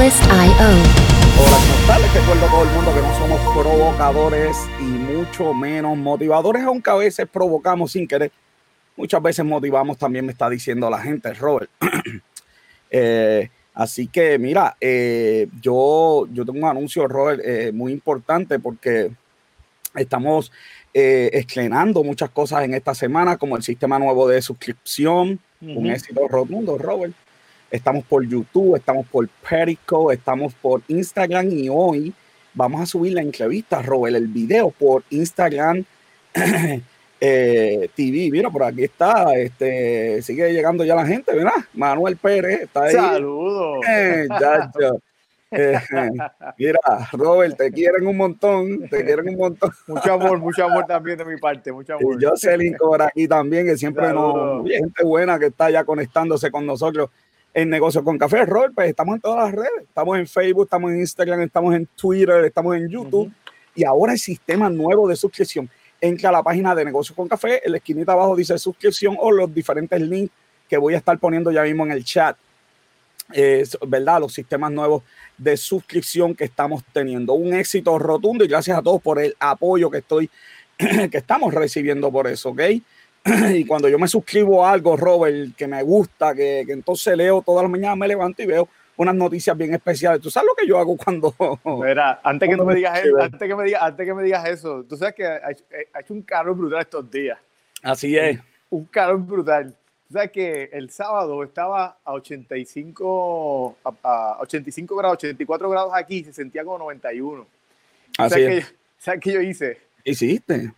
Limitless.io. Hola, ¿cómo están? Les recuerdo a todo el mundo que no somos provocadores y mucho menos motivadores, aunque a veces provocamos sin querer. Muchas veces motivamos, también me está diciendo la gente, Robert. Eh, así que, mira, eh, yo, yo tengo un anuncio, Robert, eh, muy importante porque estamos estrenando muchas cosas en esta semana, como el sistema nuevo de suscripción, un éxito rotundo, Robert. Estamos por YouTube, estamos por Periscope, estamos por Instagram y hoy vamos a subir la entrevista, Robert, el video por Instagram eh, TV. Mira, por aquí está, este, sigue llegando ya la gente, ¿verdad? Manuel Pérez está ahí. Saludos. Eh, eh, mira, Robert, te quieren un montón, te quieren un montón. Mucho amor, mucho amor también de mi parte, mucho amor. Y Jocelyn por aquí también, que siempre nos, gente buena que está ya conectándose con nosotros en Negocio con Café. Robert, pues estamos en todas las redes, estamos en Facebook, estamos en Instagram, estamos en Twitter, estamos en YouTube. Y ahora el sistema nuevo de suscripción entra a la página de Negocios con Café, en la esquinita abajo dice suscripción o los diferentes links que voy a estar poniendo ya mismo en el chat. ¿Verdad? Los sistemas nuevos de suscripción que estamos teniendo. Un éxito rotundo y gracias a todos por el apoyo que estoy, que estamos recibiendo por eso, ¿ok? y cuando yo me suscribo a algo, Robert, que me gusta, que, que entonces leo todas las mañanas, me levanto y veo unas noticias bien especiales. ¿Tú sabes lo que yo hago cuando... Mira, antes que, me digas eso, antes, que me digas, antes que me digas eso, tú sabes que ha hecho un calor brutal estos días. Así es. Un, calor brutal. Tú sabes que el sábado estaba a 85, a, 85 grados, 84 grados aquí, se sentía como 91. Así ¿Sabes, es. ¿Sabes qué yo hice? Hiciste.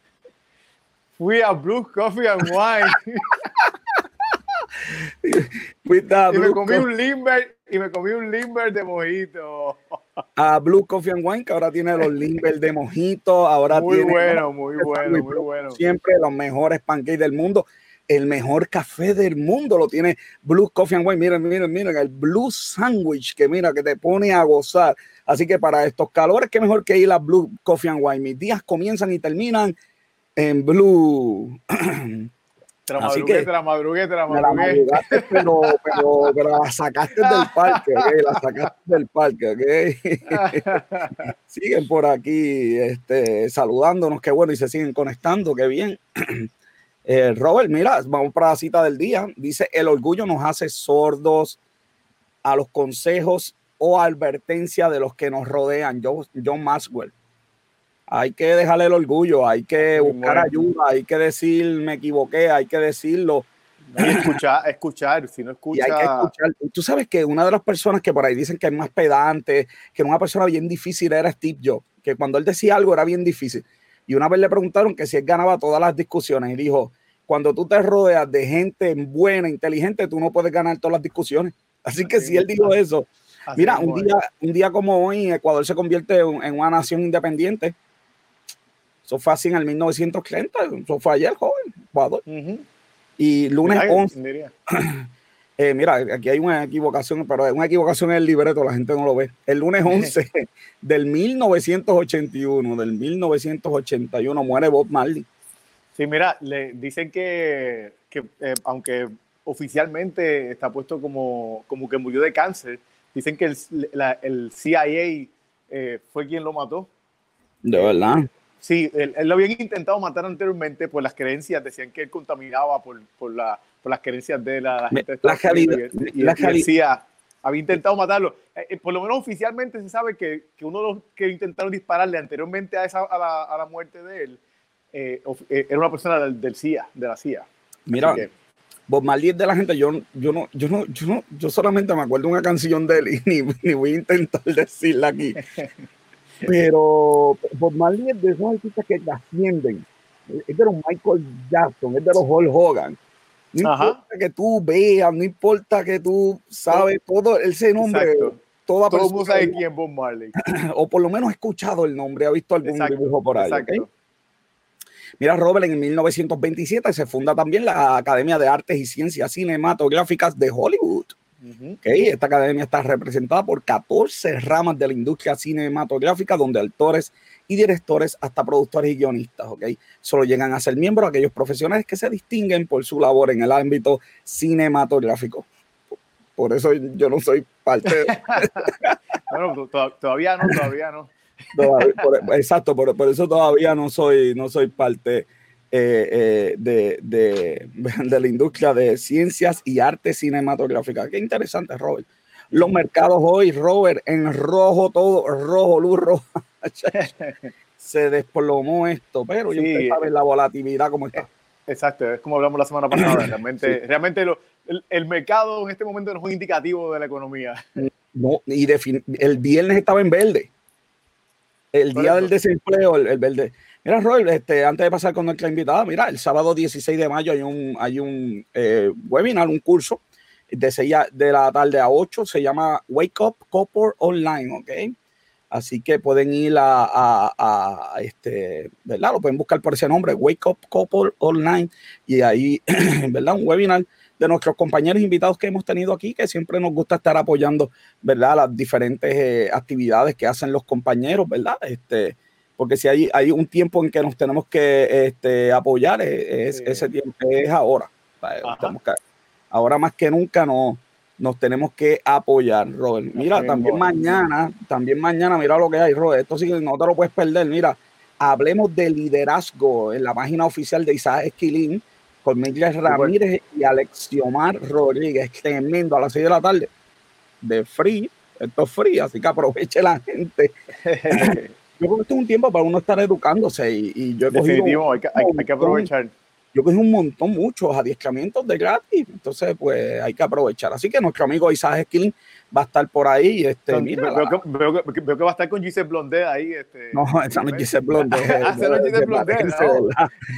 Fui a Blue Coffee and Wine. y me comí un limber y me comí un limber de mojito. A Blue Coffee and Wine, que ahora tiene los limber de mojito. Ahora muy tiene bueno, muy bueno, muy bueno. Siempre los mejores pancakes del mundo. El mejor café del mundo lo tiene Blue Coffee and Wine. Miren, miren, miren, el Blue Sandwich que mira, que te pone a gozar. Así que para estos calores, qué mejor que ir a Blue Coffee and Wine. Mis días comienzan y terminan en Blue. Te la madrugué, te la madrugué, te la madrugué. pero, pero, pero, la sacaste del parque, ¿ok? La sacaste del parque, ¿ok? siguen por aquí este, saludándonos, qué bueno, y se siguen conectando, qué bien. Eh, Robert, mira, vamos para la cita del día. Dice, el orgullo nos hace sordos a los consejos o advertencia de los que nos rodean. John, John Maxwell hay que dejarle el orgullo, hay que buscar ayuda, hay que decir me equivoqué, hay que decirlo. escuchar, escuchar, si no escucha. Y hay que escuchar. Tú sabes que una de las personas que por ahí dicen que es más pedante, que una persona bien difícil era Steve Jobs, que cuando él decía algo era bien difícil. Y una vez le preguntaron que si él ganaba todas las discusiones y dijo, cuando tú te rodeas de gente buena, inteligente, tú no puedes ganar todas las discusiones. Así que si él dijo eso, mira, un día, un día como hoy, Ecuador se convierte en una nación independiente eso fue así en el 1930, eso fue ayer, joven, Ecuador. Y lunes 11. Eh, mira, aquí hay una equivocación, pero una equivocación en el libreto, la gente no lo ve. El lunes 11 del 1981, del 1981, muere Bob Marley. Sí, mira, le dicen que, que eh, aunque oficialmente está puesto como, como que murió de cáncer, dicen que el, el CIA eh, fue quien lo mató. De verdad. Sí, él, lo habían intentado matar anteriormente por las creencias, decían que él contaminaba por, por, la, por las creencias de la, gente. La calidad. Y, la decía, había intentado matarlo. Eh, eh, por lo menos oficialmente se sabe que, que, uno de los que intentaron dispararle anteriormente a, esa, a, la, a la muerte de él eh, era una persona del, CIA, de la CIA. Mira, Bob Marley es de la gente, yo, yo, no, yo, no, yo, no, yo solamente me acuerdo una canción de él y ni, ni voy a intentar decirla aquí. Pero Bob Marley es de esos artistas que ascienden. Es de los Michael Jackson, es de los Hulk Hogan. No importa que tú veas, no importa que tú sabes todo ese nombre. Toda todo el mundo sabe quién Bob Marley. O por lo menos ha escuchado el nombre, ha visto algún dibujo por ahí. Mira, Robert, en 1927 se funda también la Academia de Artes y Ciencias Cinematográficas de Hollywood esta academia está representada por 14 ramas de la industria cinematográfica, donde actores y directores, hasta productores y guionistas, ¿okay? solo llegan a ser miembros aquellos profesionales que se distinguen por su labor en el ámbito cinematográfico. por eso yo no soy parte. bueno, todavía no, todavía no. exacto, por, eso todavía no soy, no soy parte eh, eh, de, de, de, la industria de ciencias y arte cinematográfica. Qué interesante, Robert. Los mercados hoy, Robert, en rojo todo, rojo, luz roja. Se desplomó esto, pero yo usted sabe la volatilidad como está. Exacto, es como hablamos la semana pasada. Realmente, realmente el, mercado en este momento no es un indicativo de la economía. No, y el viernes estaba en verde. El día del desempleo, el, verde. Mira, Roy, este, antes de pasar con nuestra invitada, mira, el sábado 16 de mayo hay un, hay un eh, webinar, un curso de 6 de la tarde a 8, se llama Wake Up Couple Online, ¿ok? Así que pueden ir a, a, este, ¿verdad? Lo pueden buscar por ese nombre, Wake Up Couple Online, y ahí, ¿verdad? Un webinar de nuestros compañeros invitados que hemos tenido aquí, que siempre nos gusta estar apoyando, ¿verdad? Las diferentes eh, actividades que hacen los compañeros, ¿verdad? Este, porque si hay, hay un tiempo en que nos tenemos que este, apoyar, eh, es, ese tiempo es ahora. ahora más que nunca no, nos tenemos que apoyar, Robert. Mira, también mañana, también mañana, mira lo que hay, Robert. Esto sí que no te lo puedes perder. Mira, hablemos de liderazgo en la página oficial de Isaac Esquilín con Miguel Ramírez y Alexiomar Rodríguez. Tremendo a las 6 de la tarde. De free. Esto es free, así que aproveche la gente. yo creo que esto es un tiempo para uno estar educándose y, yo he Definitivo, hay que, hay que aprovechar yo cogí un montón, muchos adiestramientos de gratis, entonces pues hay que aprovechar. Así que nuestro amigo Isaac Esquilín va a estar por ahí. Este, mira, veo, que, veo, que, veo, que, va a estar con Giselle Blondet ahí. Este, no, esa no es Giselle Blondet. ah, no es Giselle Blondet.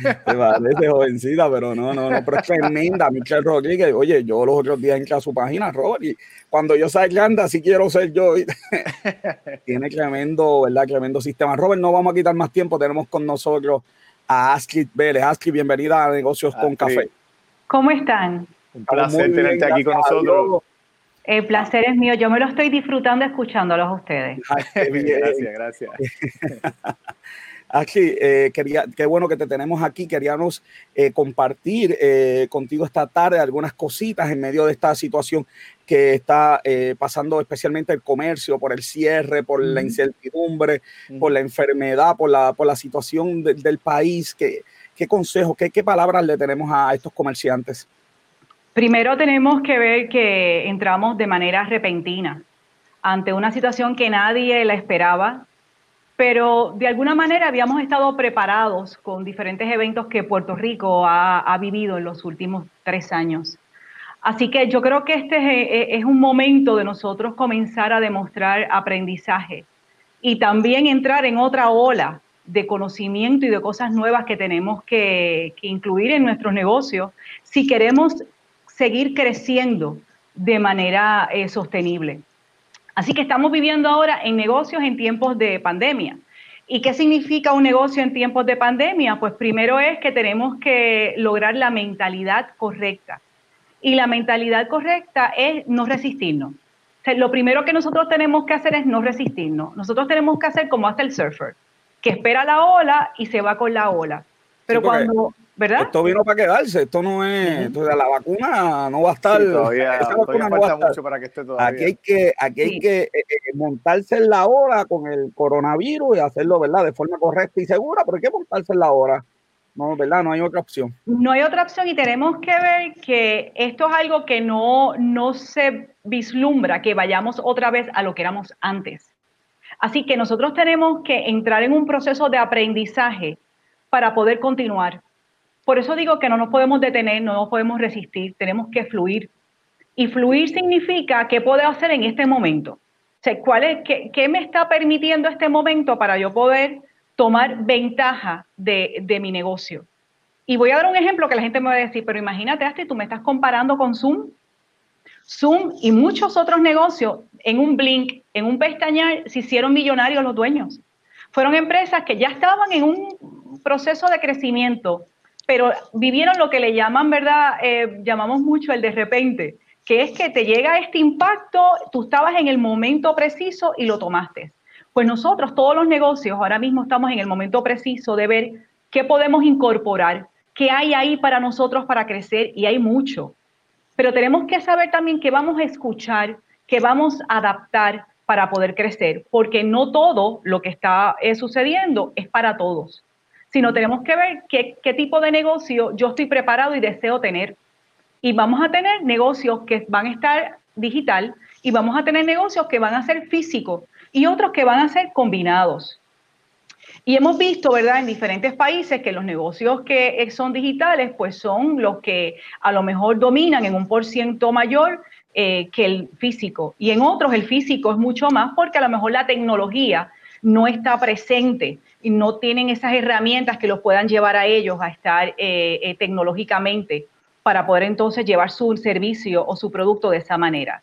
Se parece jovencita, pero no, no, no, pero es tremenda. Michelle Rodríguez, oye, yo los otros días entré a su página, Robert, y cuando yo salga grande, así quiero ser yo. Tiene tremendo, ¿verdad? Tremendo sistema. Robert, no vamos a quitar más tiempo, tenemos con nosotros a Astrid Vélez. Astrid, bienvenida a Negocios con Café. ¿Cómo están? Un placer tenerte aquí con nosotros. El placer es mío. Yo me lo estoy disfrutando escuchándolos a ustedes. gracias, gracias. Aquí, eh, quería, qué bueno que te tenemos aquí. Queríamos eh, compartir eh, contigo esta tarde algunas cositas en medio de esta situación que está pasando especialmente el comercio, por el cierre, por la incertidumbre, por la enfermedad, por la, por la situación del país. ¿Qué, qué consejos, qué, qué palabras le tenemos a estos comerciantes? Primero tenemos que ver que entramos de manera repentina ante una situación que nadie la esperaba, pero de alguna manera habíamos estado preparados con diferentes eventos que Puerto Rico ha, vivido en los últimos tres años. Así que yo creo que este es, un momento de nosotros comenzar a demostrar aprendizaje y también entrar en otra ola de conocimiento y de cosas nuevas que tenemos que, incluir en nuestros negocios si queremos seguir creciendo de manera eh, sostenible. Así que estamos viviendo ahora en negocios en tiempos de pandemia. ¿Y qué significa un negocio en tiempos de pandemia? Pues primero es que tenemos que lograr la mentalidad correcta. Y la mentalidad correcta es no resistirnos. lo primero que nosotros tenemos que hacer es no resistirnos. Nosotros tenemos que hacer como hace el surfer, que espera la ola y se va con la ola. Pero cuando ¿verdad? Esto vino para quedarse, esto no es, la vacuna no va a estar. todavía, todavía falta mucho para que esté todavía. Aquí hay que, aquí hay que eh, eh, montarse en la hora con el coronavirus y hacerlo, ¿verdad? De forma correcta y segura, pero hay que montarse en la hora. No, ¿verdad? No hay otra opción. No hay otra opción y tenemos que ver que esto es algo que no, no se vislumbra, que vayamos otra vez a lo que éramos antes. Así que nosotros tenemos que entrar en un proceso de aprendizaje para poder continuar. Por eso digo que no nos podemos detener, no nos podemos resistir, tenemos que fluir. Y fluir significa qué puedo hacer en este momento. O ¿cuál es, qué, me está permitiendo este momento para yo poder tomar ventaja de, mi negocio? Y voy a dar un ejemplo que la gente me va a decir, pero imagínate, Astrid, tú me estás comparando con Zoom. Zoom y muchos otros negocios en un blink, en un pestañar, se hicieron millonarios los dueños. Fueron empresas que ya estaban en un proceso de crecimiento, pero vivieron lo que le llaman, ¿verdad? Eh, llamamos mucho el de repente, que es que te llega este impacto, tú estabas en el momento preciso y lo tomaste. Pues nosotros, todos los negocios, ahora mismo estamos en el momento preciso de ver qué podemos incorporar, qué hay ahí para nosotros para crecer y hay mucho. pero tenemos que saber también que vamos a escuchar, que vamos a adaptar para poder crecer, porque no todo lo que está eh, sucediendo es para todos, sino tenemos que ver qué, tipo de negocio yo estoy preparado y deseo tener. Y vamos a tener negocios que van a estar digital y vamos a tener negocios que van a ser físicos y otros que van a ser combinados. Y hemos visto, ¿verdad?, en diferentes países que los negocios que son digitales, pues son los que a lo mejor dominan en un por ciento mayor eh, que el físico. Y en otros el físico es mucho más porque a lo mejor la tecnología no está presente y no tienen esas herramientas que los puedan llevar a ellos a estar eh, eh, tecnológicamente para poder entonces llevar su servicio o su producto de esa manera.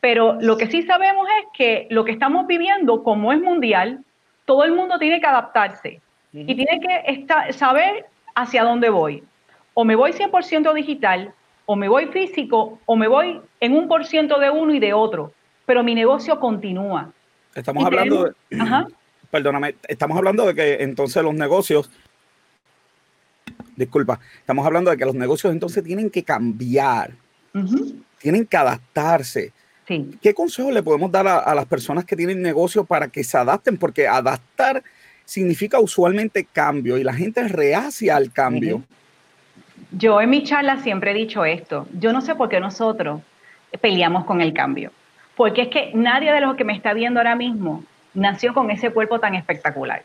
Pero lo que sí sabemos es que lo que estamos viviendo, como es mundial, todo el mundo tiene que adaptarse y tiene que saber hacia dónde voy. O me voy 100% digital, o me voy físico, o me voy en un por ciento de uno y de otro, pero mi negocio continúa. Estamos hablando de, perdóname, estamos hablando de que entonces los negocios, disculpa, estamos hablando de que los negocios entonces tienen que cambiar, tienen que adaptarse. ¿Qué consejo le podemos dar a, las personas que tienen negocios para que se adapten? Porque adaptar significa usualmente cambio y la gente reacia al cambio. Yo en mi charla siempre he dicho esto. Yo no sé por qué nosotros peleamos con el cambio. Porque es que nadie de los que me está viendo ahora mismo nació con ese cuerpo tan espectacular.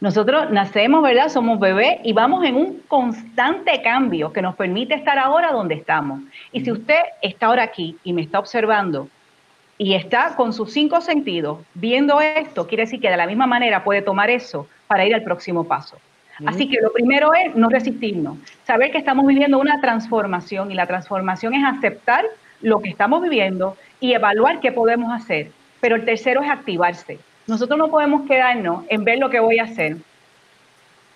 Nosotros nacemos, ¿verdad? Somos bebés y vamos en un constante cambio que nos permite estar ahora donde estamos. Y si usted está ahora aquí y me está observando y está con sus cinco sentidos viendo esto, quiere decir que de la misma manera puede tomar eso para ir al próximo paso. Así que lo primero es no resistirnos, saber que estamos viviendo una transformación y la transformación es aceptar lo que estamos viviendo y evaluar qué podemos hacer. Pero el tercero es activarse. Nosotros no podemos quedarnos en ver lo que voy a hacer,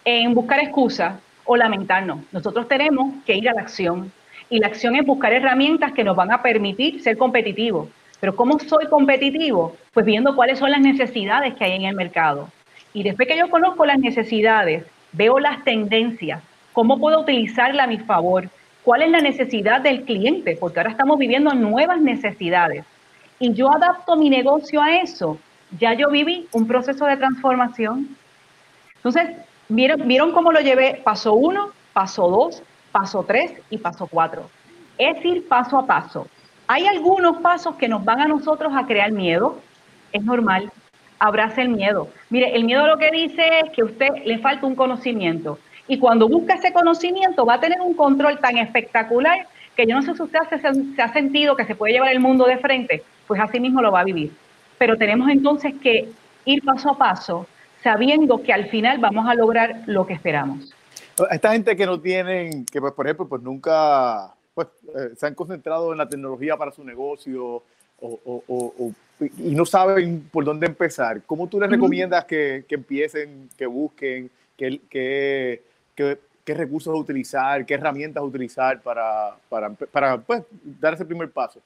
en buscar excusas o lamentarnos. Nosotros tenemos que ir a la acción. Y la acción es buscar herramientas que nos van a permitir ser competitivos. Pero ¿cómo soy competitivo? Pues viendo cuáles son las necesidades que hay en el mercado. Y después que yo conozco las necesidades, veo las tendencias, cómo puedo utilizarla a mi favor, cuál es la necesidad del cliente, porque ahora estamos viviendo nuevas necesidades. Y yo adapto mi negocio a eso ya yo viví un proceso de transformación. Entonces, ¿vieron, ¿vieron cómo lo llevé? Paso uno, paso dos, paso tres y paso cuatro. Es ir paso a paso. Hay algunos pasos que nos van a nosotros a crear miedo. Es normal. Abrace el miedo. Mire, el miedo lo que dice es que a usted le falta un conocimiento. Y cuando busca ese conocimiento va a tener un control tan espectacular que yo no sé si usted se ha sentido que se puede llevar el mundo de frente, pues así mismo lo va a vivir pero tenemos entonces que ir paso a paso sabiendo que al final vamos a lograr lo que esperamos. Esta gente que no tienen, que pues, por ejemplo, pues nunca pues, eh, se han concentrado en la tecnología para su negocio o, y no saben por dónde empezar, ¿cómo tú les recomiendas que, que, empiecen, que busquen, qué que, que, recursos utilizar, qué herramientas utilizar para, para, para pues, dar ese primer paso?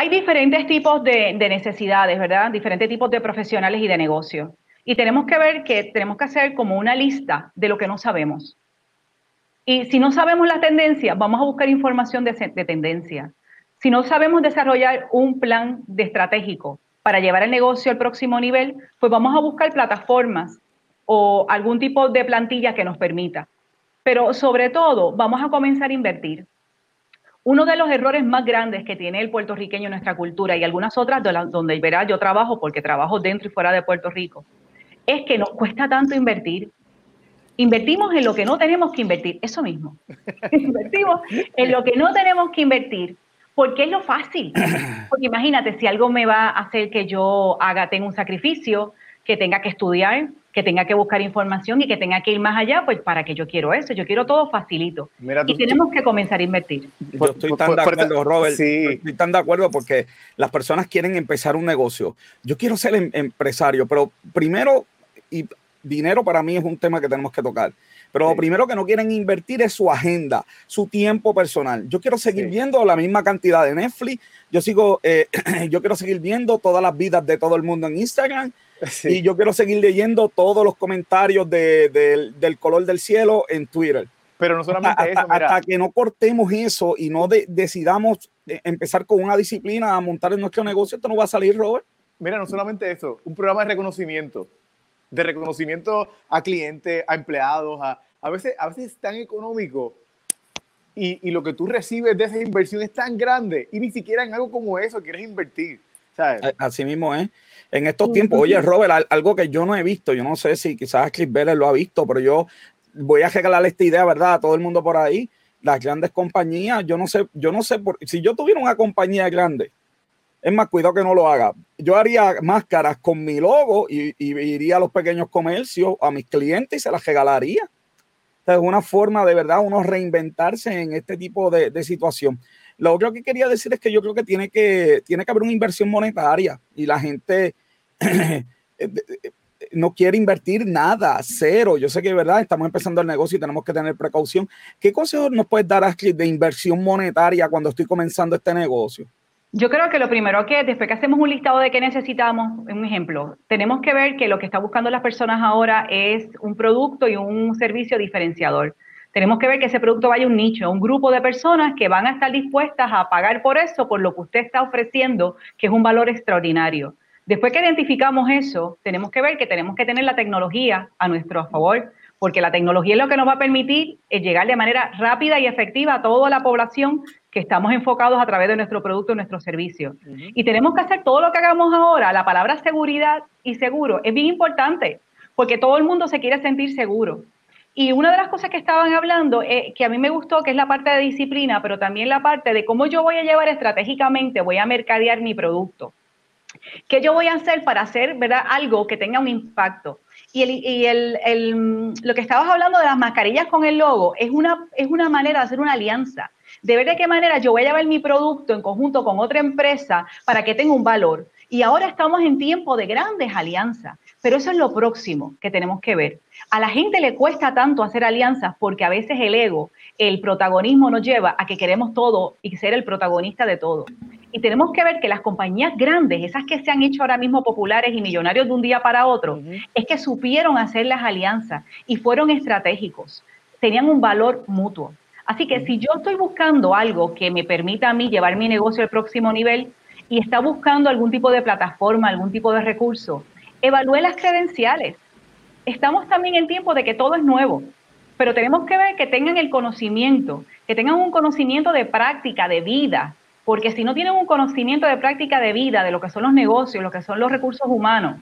Hay diferentes tipos de, necesidades, ¿verdad? Diferentes tipos de profesionales y de negocios. Y tenemos que ver que tenemos que hacer como una lista de lo que no sabemos. Y si no sabemos la tendencia, vamos a buscar información de, de tendencia. Si no sabemos desarrollar un plan de estratégico para llevar el negocio al próximo nivel, pues vamos a buscar plataformas o algún tipo de plantilla que nos permita. Pero sobre todo, vamos a comenzar a invertir. Uno de los errores más grandes que tiene el puertorriqueño en nuestra cultura y algunas otras donde verá yo trabajo, porque trabajo dentro y fuera de Puerto Rico, es que nos cuesta tanto invertir. Invertimos en lo que no tenemos que invertir, eso mismo. Invertimos en lo que no tenemos que invertir, porque es lo fácil. Porque imagínate, si algo me va a hacer que yo haga, tenga un sacrificio, que tenga que estudiar, que tenga que buscar información y que tenga que ir más allá, pues para que yo quiero eso, yo quiero todo facilito. y tenemos que comenzar a invertir. Yo estoy tan de acuerdo, Robert, sí. estoy tan de acuerdo porque las personas quieren empezar un negocio. Yo quiero ser em, empresario, pero primero, y dinero para mí es un tema que tenemos que tocar. Pero lo primero que no quieren invertir es su agenda, su tiempo personal. Yo quiero seguir viendo la misma cantidad de Netflix. Yo sigo, eh, yo quiero seguir viendo todas las vidas de todo el mundo en Instagram. Y yo quiero seguir leyendo todos los comentarios de, del color del cielo en Twitter. Pero no solamente hasta, eso. Hasta que no cortemos eso y no decidamos eh, empezar con una disciplina a montar en nuestro negocio, esto no va a salir, Robert. Mira, no solamente eso, un programa de reconocimiento, de reconocimiento a clientes, a empleados, a, a veces, a veces es tan económico y, y, lo que tú recibes de esa inversión es tan grande y ni siquiera en algo como eso quieres invertir. Así mismo es. En estos tiempos, oye, Robert, algo que yo no he visto, yo no sé si quizás Chris Vélez lo ha visto, pero yo voy a regalar esta idea, ¿verdad? A todo el mundo por ahí. Las grandes compañías, yo no sé, yo no sé, por, si yo tuviera una compañía grande, es más, cuidado que no lo haga. Yo haría máscaras con mi logo y, iría a los pequeños comercios, a mis clientes y se las regalaría. Es una forma de verdad uno reinventarse en este tipo de, de situación. Lo otro que quería decir es que yo creo que tiene que, tiene que haber una inversión monetaria y la gente eh, no quiere invertir nada, cero. Yo sé que, ¿verdad? Estamos empezando el negocio y tenemos que tener precaución. ¿Qué consejo nos puedes dar, Ashley, de inversión monetaria cuando estoy comenzando este negocio? Yo creo que lo primero que después que hacemos un listado de qué necesitamos, un ejemplo, tenemos que ver que lo que están buscando las personas ahora es un producto y un servicio diferenciador. Tenemos que ver que ese producto vaya a un nicho, a un grupo de personas que van a estar dispuestas a pagar por eso, por lo que usted está ofreciendo, que es un valor extraordinario. Después que identificamos eso, tenemos que ver que tenemos que tener la tecnología a nuestro favor, porque la tecnología es lo que nos va a permitir eh, llegar de manera rápida y efectiva a toda la población que estamos enfocados a través de nuestro producto y nuestro servicio. Y tenemos que hacer todo lo que hagamos ahora. La palabra seguridad y seguro es bien importante, porque todo el mundo se quiere sentir seguro. Y una de las cosas que estaban hablando, eh, que a mí me gustó, que es la parte de disciplina, pero también la parte de cómo yo voy a llevar estratégicamente, voy a mercadear mi producto. ¿Qué yo voy a hacer para hacer ¿verdad? algo que tenga un impacto? Y, el, y el, el, lo que estabas hablando de las mascarillas con el logo es una, es una manera de hacer una alianza, de ver de qué manera yo voy a llevar mi producto en conjunto con otra empresa para que tenga un valor. Y ahora estamos en tiempo de grandes alianzas, pero eso es lo próximo que tenemos que ver. A la gente le cuesta tanto hacer alianzas porque a veces el ego, el protagonismo nos lleva a que queremos todo y ser el protagonista de todo. Y tenemos que ver que las compañías grandes, esas que se han hecho ahora mismo populares y millonarios de un día para otro, es que supieron hacer las alianzas y fueron estratégicos, tenían un valor mutuo. Así que si yo estoy buscando algo que me permita a mí llevar mi negocio al próximo nivel y está buscando algún tipo de plataforma, algún tipo de recurso, evalúe las credenciales estamos también en tiempo de que todo es nuevo, pero tenemos que ver que tengan el conocimiento, que tengan un conocimiento de práctica, de vida, porque si no tienen un conocimiento de práctica de vida, de lo que son los negocios, lo que son los recursos humanos,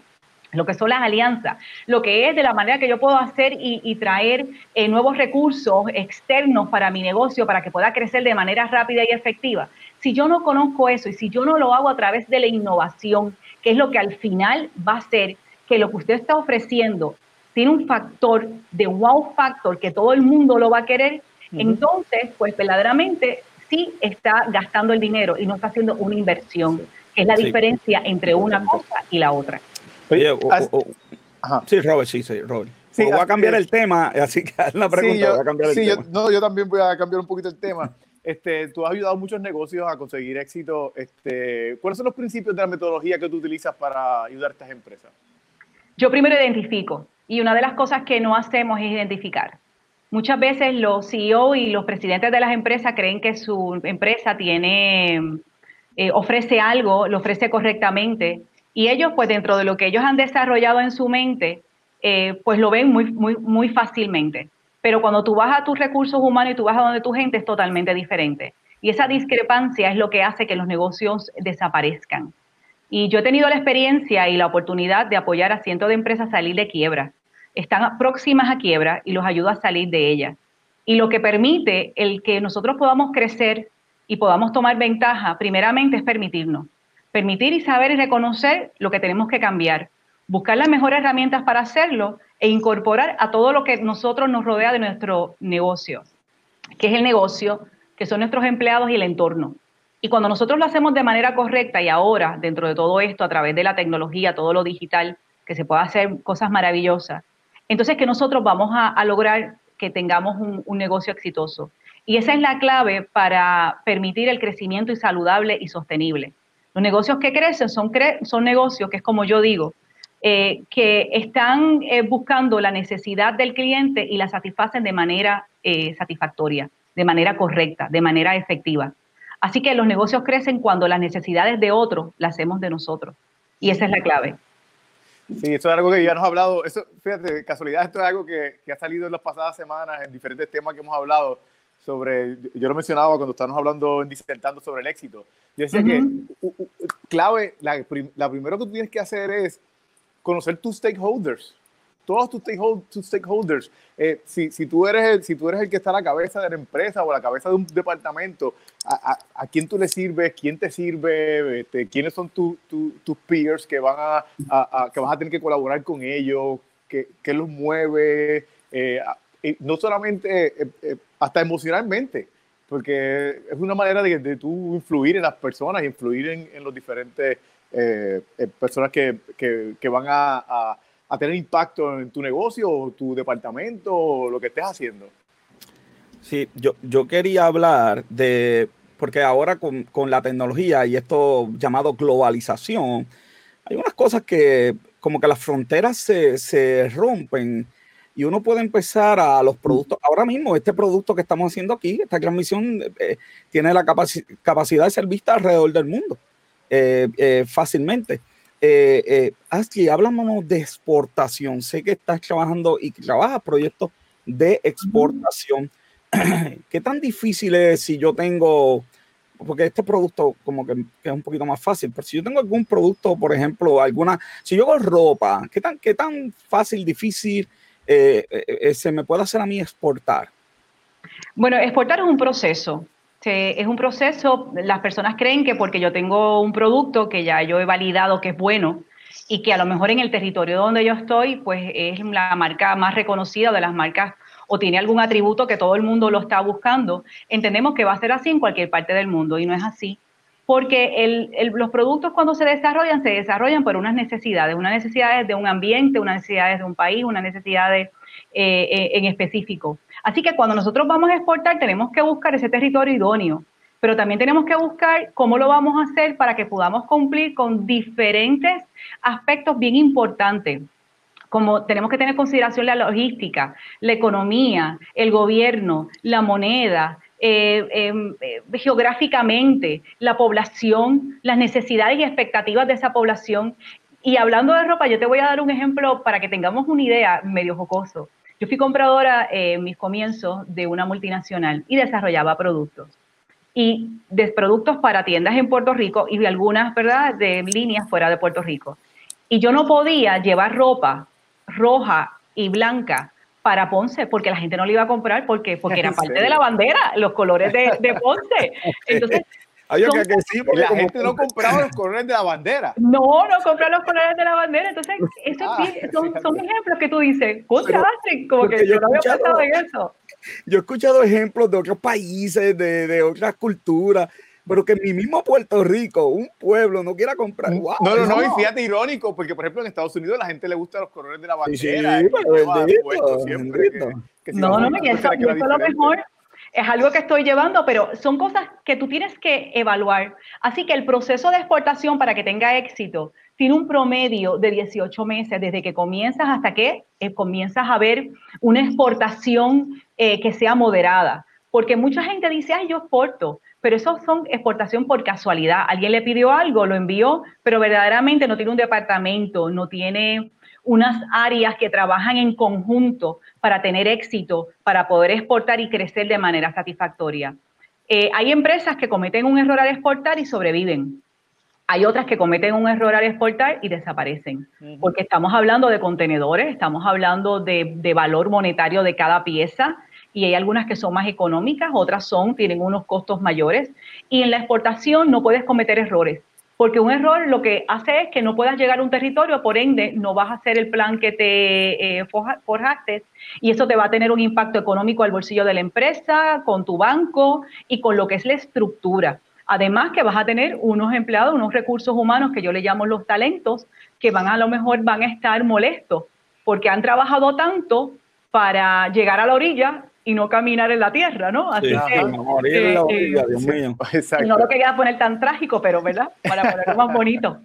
lo que son las alianzas, lo que es de la manera que yo puedo hacer y, traer eh, nuevos recursos externos para mi negocio, para que pueda crecer de manera rápida y efectiva. Si yo no conozco eso y si yo no lo hago a través de la innovación, que es lo que al final va a hacer que lo que usted está ofreciendo tiene un factor de wow factor que todo el mundo lo va a querer, entonces, pues verdaderamente sí está gastando el dinero y no está haciendo una inversión, que es la diferencia entre una cosa y la otra. Oye, sí, Robert, sí, sí, Robert. Sí, voy a cambiar el tema, así que la pregunta, yo, voy a cambiar el tema. Yo, no, yo también voy a cambiar un poquito el tema. Este, tú has ayudado muchos negocios a conseguir éxito. Este, ¿Cuáles son los principios de la metodología que tú utilizas para ayudar a estas empresas? Yo primero identifico, y una de las cosas que no hacemos es identificar. Muchas veces los CEO y los presidentes de las empresas creen que su empresa tiene, eh, ofrece algo, lo ofrece correctamente, y ellos, pues dentro de lo que ellos han desarrollado en su mente, eh, pues lo ven muy, muy, muy fácilmente. Pero cuando tú vas a tus recursos humanos y tú vas a donde tu gente es totalmente diferente. Y esa discrepancia es lo que hace que los negocios desaparezcan. Y yo he tenido la experiencia y la oportunidad de apoyar a cientos de empresas a salir de quiebra. Están próximas a quiebra y los ayudo a salir de ella. Y lo que permite el que nosotros podamos crecer y podamos tomar ventaja, primeramente es permitirnos. Permitir y saber y reconocer lo que tenemos que cambiar. Buscar las mejores herramientas para hacerlo e incorporar a todo lo que nosotros nos rodea de nuestro negocio, que es el negocio, que son nuestros empleados y el entorno. Y cuando nosotros lo hacemos de manera correcta y ahora, dentro de todo esto, a través de la tecnología, todo lo digital, que se pueda hacer cosas maravillosas, entonces que nosotros vamos a, lograr que tengamos un, negocio exitoso. Y esa es la clave para permitir el crecimiento y saludable y sostenible. Los negocios que crecen son, son negocios que es como yo digo, eh, que están eh, buscando la necesidad del cliente y la satisfacen de manera satisfactoria, de manera correcta, de manera efectiva. Así que los negocios crecen cuando las necesidades de otros las hacemos de nosotros. Y esa es la clave. Sí, eso es algo que ya nos ha hablado. Eso, fíjate, casualidad, esto es algo que, que, ha salido en las pasadas semanas en diferentes temas que hemos hablado sobre. Yo lo mencionaba cuando estábamos hablando, disertando sobre el éxito. Yo decía que clave, la, la primero que tú tienes que hacer es conocer tus stakeholders todos tus stakeholders. Eh, si, tú eres el, que está a la cabeza de la empresa o a la cabeza de un departamento, ¿a, quién tú le sirves? ¿Quién te sirve? Este, ¿Quiénes son tus peers que, vas a tener que colaborar con ellos? ¿Qué, qué los mueve? Eh, no solamente, eh, hasta emocionalmente, porque es una manera de, tú influir en las personas, influir en los diferentes personas que, que, van a a tener impacto en tu negocio o tu departamento o lo que estés haciendo. Sí, yo, yo quería hablar de, porque ahora con, con la tecnología y esto llamado globalización, hay unas cosas que como que las fronteras se, se rompen y uno puede empezar a los productos. Ahora mismo, este producto que estamos haciendo aquí, esta transmisión, eh, tiene la capacidad de ser vista alrededor del mundo eh, eh, fácilmente. Eh, eh, Ashley, háblanos de exportación. Sé que estás trabajando y trabajas proyectos de exportación. ¿Qué tan difícil es si yo tengo, porque este producto como que, es un poquito más fácil, pero si yo tengo algún producto, por ejemplo, alguna, si yo hago ropa, ¿qué tan, qué tan fácil, difícil eh, eh, se me puede hacer a mí exportar? Bueno, exportar es un proceso es un proceso, las personas creen que porque yo tengo un producto que ya yo he validado que es bueno y que a lo mejor en el territorio donde yo estoy, pues es la marca más reconocida de las marcas o tiene algún atributo que todo el mundo lo está buscando, entendemos que va a ser así en cualquier parte del mundo y no es así. Porque los productos cuando se desarrollan, se desarrollan por unas necesidades, unas necesidades de un ambiente, unas necesidades de un país, unas necesidades eh, eh, en específico. Así que cuando nosotros vamos a exportar, tenemos que buscar ese territorio idóneo, pero también tenemos que buscar cómo lo vamos a hacer para que podamos cumplir con diferentes aspectos bien importantes como tenemos que tener en consideración la logística, la economía, el gobierno, la moneda, eh, em, eh, geográficamente, la población, las necesidades y expectativas de esa población. Y hablando de ropa, yo te voy a dar un ejemplo para que tengamos una idea medio jocoso. Yo fui compradora en mis comienzos de una multinacional y desarrollaba productos. Y de productos para tiendas en Puerto Rico y de algunas, ¿verdad?, de líneas fuera de Puerto Rico. Y yo no podía llevar ropa roja y blanca para Ponce porque la gente no le iba a comprar porque, porque era parte de la bandera, los colores de, de Ponce. Entonces, que la gente no compraba los colores de la bandera. No, no compraba los colores de la bandera. Entonces, eso ah, son, son, ejemplos que tú dices, contra como que yo no había pensado en eso. Yo he escuchado ejemplos de otros países, de, de otras culturas, pero que mi mismo Puerto Rico, un pueblo, no quiera comprar. no, no, no, y fíjate irónico, porque por ejemplo en Estados Unidos la gente le gusta los colores de la bandera. Sí, pero no, no, y eso, y eso es lo mejor es algo que estoy llevando, pero son cosas que tú tienes que evaluar. Así que el proceso de exportación para que tenga éxito tiene un promedio de 18 meses desde que comienzas hasta que eh, comienzas a ver una exportación eh, que sea moderada. Porque mucha gente dice, ay, yo exporto, pero eso son exportación por casualidad. Alguien le pidió algo, lo envió, pero verdaderamente no tiene un departamento, no tiene unas áreas que trabajan en conjunto para tener éxito, para poder exportar y crecer de manera satisfactoria. Eh, hay empresas que cometen un error al exportar y sobreviven. Hay otras que cometen un error al exportar y desaparecen, porque estamos hablando de contenedores, estamos hablando de, de, valor monetario de cada pieza y hay algunas que son más económicas, otras son, tienen unos costos mayores. Y en la exportación no puedes cometer errores porque un error lo que hace es que no puedas llegar a un territorio, por ende no vas a hacer el plan que te eh, forjaste y eso te va a tener un impacto económico al bolsillo de la empresa, con tu banco y con lo que es la estructura. Además que vas a tener unos empleados, unos recursos humanos que yo le llamo los talentos, que van a lo mejor van a estar molestos porque han trabajado tanto para llegar a la orilla y no caminar en la tierra, ¿no? Así que, morir en la orilla, Dios mío. No lo quería poner tan trágico, pero ¿verdad? Para ponerlo más bonito.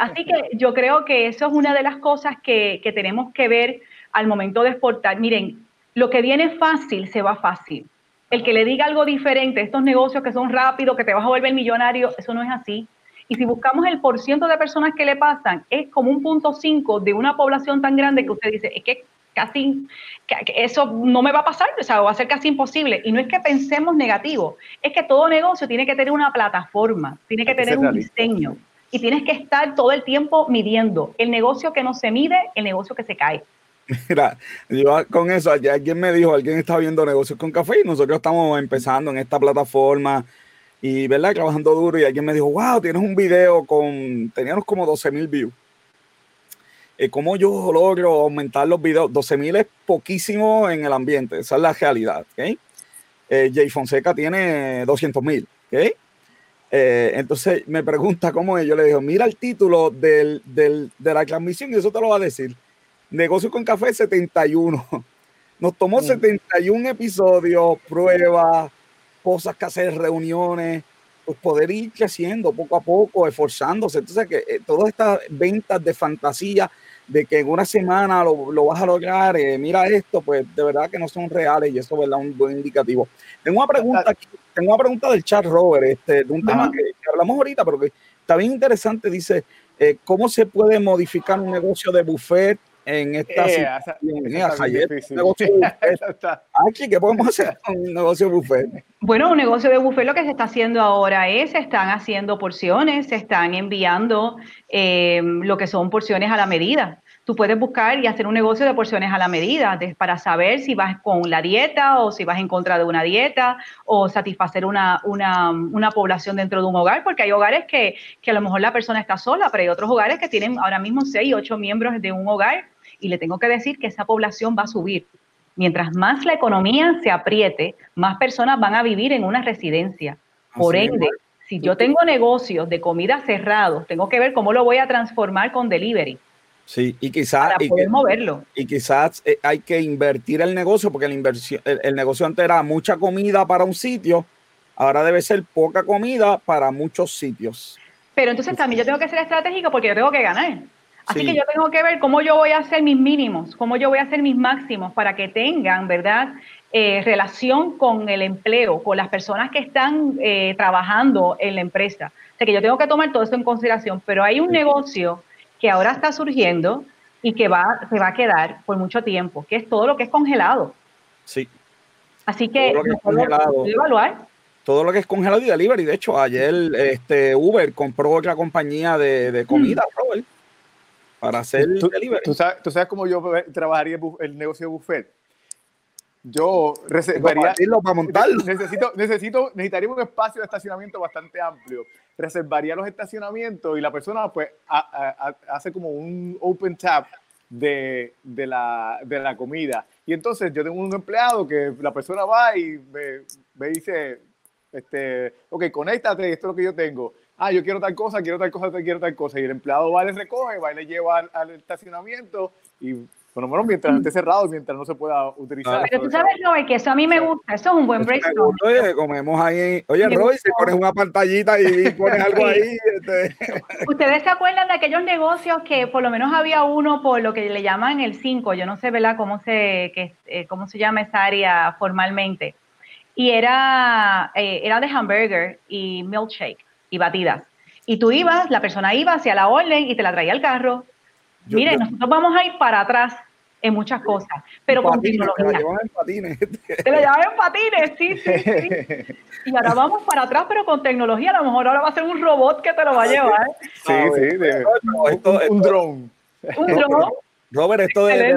así que yo creo que eso es una de las cosas que, que tenemos que ver al momento de exportar. Miren, lo que viene fácil se va fácil. El que le diga algo diferente, estos negocios que son rápidos, que te vas a volver millonario, eso no es así. Y si buscamos el porciento de personas que le pasan, es como un punto cinco de una población tan grande que usted dice, es que casi, eso no me va a pasar, o sea, va a ser casi imposible. Y no es que pensemos negativo, es que todo negocio tiene que tener una plataforma, tiene que, tener un diseño y tienes que estar todo el tiempo midiendo. El negocio que no se mide, el negocio que se cae. Mira, yo con eso, ya alguien me dijo, alguien está viendo negocios con café y nosotros estamos empezando en esta plataforma y, ¿verdad? Trabajando duro y alguien me dijo, wow, tienes un video con, teníamos como 12 mil views. Eh, ¿Cómo yo logro aumentar los videos? 12 mil es poquísimo en el ambiente, esa es la realidad. Eh, Jay Fonseca tiene 200 mil, ¿ok? Eh, entonces me pregunta cómo es, yo le digo, mira el título del, del, de la transmisión y eso te lo va a decir Negocio con Café 71. Nos tomó 71 mm. episodios, pruebas, cosas que hacer, reuniones, pues poder ir creciendo poco a poco, esforzándose. Entonces, que eh, todas estas ventas de fantasía, de que en una semana lo, vas a lograr, eh, mira esto, pues de verdad que no son reales y eso es un buen indicativo. Tengo una pregunta tengo una pregunta del chat, Robert, este, de un tema que, hablamos ahorita, pero que está bien interesante. Dice, eh, ¿cómo se puede modificar un negocio de buffet en esta eh, situación. Aquí, ¿qué podemos hacer con un negocio de buffet? Bueno, un negocio de buffet lo que se está haciendo ahora es, se están haciendo porciones, se están enviando eh, lo que son porciones a la medida. Tú puedes buscar y hacer un negocio de porciones a la medida para saber si vas con la dieta o si vas en contra de una dieta o satisfacer una, una, una población dentro de un hogar, porque hay hogares que, que a lo mejor la persona está sola, pero hay otros hogares que tienen ahora mismo seis, ocho miembros de un hogar y le tengo que decir que esa población va a subir. Mientras más la economía se apriete, más personas van a vivir en una residencia. Por ende, si yo tengo negocios de comida cerrados, tengo que ver cómo lo voy a transformar con delivery. Sí, y quizás poder moverlo. Y quizás eh, hay que invertir el negocio, porque la inversión, el, negocio antes era mucha comida para un sitio, ahora debe ser poca comida para muchos sitios. Pero entonces también yo tengo que ser estratégico porque yo tengo que ganar. Así que yo tengo que ver cómo yo voy a hacer mis mínimos, cómo yo voy a hacer mis máximos para que tengan, ¿verdad? Eh, relación con el empleo, con las personas que están eh, trabajando en la empresa. O sea que yo tengo que tomar todo esto en consideración, pero hay un negocio que ahora está surgiendo y que va, se va a quedar por mucho tiempo, que es todo lo que es congelado. Sí. Así que, todo lo que es congelado. evaluar todo lo que es congelado y delivery. De hecho, ayer este, Uber compró otra compañía de, comida, mm. Robert para hacer ¿Tú, delivery. ¿tú sabes, ¿Tú sabes cómo yo trabajaría el negocio de buffet? Yo reservaría. Para montarlo. Necesito, necesito, necesitaría un espacio de estacionamiento bastante amplio. Reservaría los estacionamientos y la persona, pues, hace como un open tap de, de, la, de la comida. Y entonces yo tengo un empleado que la persona va y me, me dice, este, ok, conéctate, esto es lo que yo tengo ah, yo quiero tal cosa, quiero tal cosa, quiero tal cosa. Y el empleado va, le recoge, va y le lleva al, estacionamiento y por lo menos mientras esté cerrado, mientras no se pueda utilizar. Pero tú sabes, Roy, que eso a mí me gusta, eso es un buen brainstorm. Oye, comemos ahí. Oye, Roy, si pones una pantallita y pones algo ahí. Este. ¿Ustedes se acuerdan de aquellos negocios que por lo menos había uno por lo que le llaman el 5? Yo no sé, ¿verdad?, cómo se, que, eh, cómo se llama esa área formalmente. Y era, eh, era de hamburger y milkshake y batidas. Y tú ibas, la persona iba hacia la orden y te la traía al carro. Mire, nosotros vamos a ir para atrás en muchas cosas, pero con tecnología. Te la llevan en patines. Te la llevan en patines, sí, sí, sí. Y ahora vamos para atrás, pero con tecnología. A lo mejor ahora va a ser un robot que te lo va a llevar. Sí, sí, un, drone. Un drone. Robert, esto de,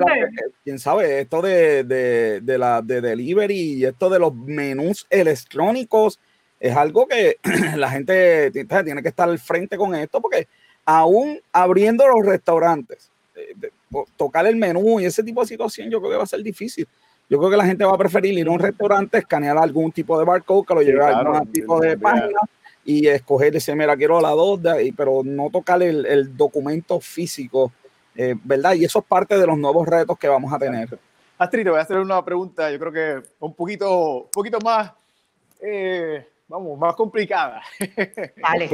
quién sabe, esto de, de, de, la de delivery y esto de los menús electrónicos es algo que la gente tiene que estar al frente con esto porque aún abriendo los restaurantes, eh, tocar el menú y ese tipo de situación, yo creo que va a ser difícil. Yo creo que la gente va a preferir ir a un restaurante, escanear algún tipo de barcode que lo lleve a algún tipo de página y escoger ese, mira, quiero la dos, pero no tocar el, documento físico, eh, ¿verdad? Y eso es parte de los nuevos retos que vamos a tener. Astrid, te voy a hacer una pregunta, yo creo que un poquito, un poquito más, eh, vamos, más complicada. Dale.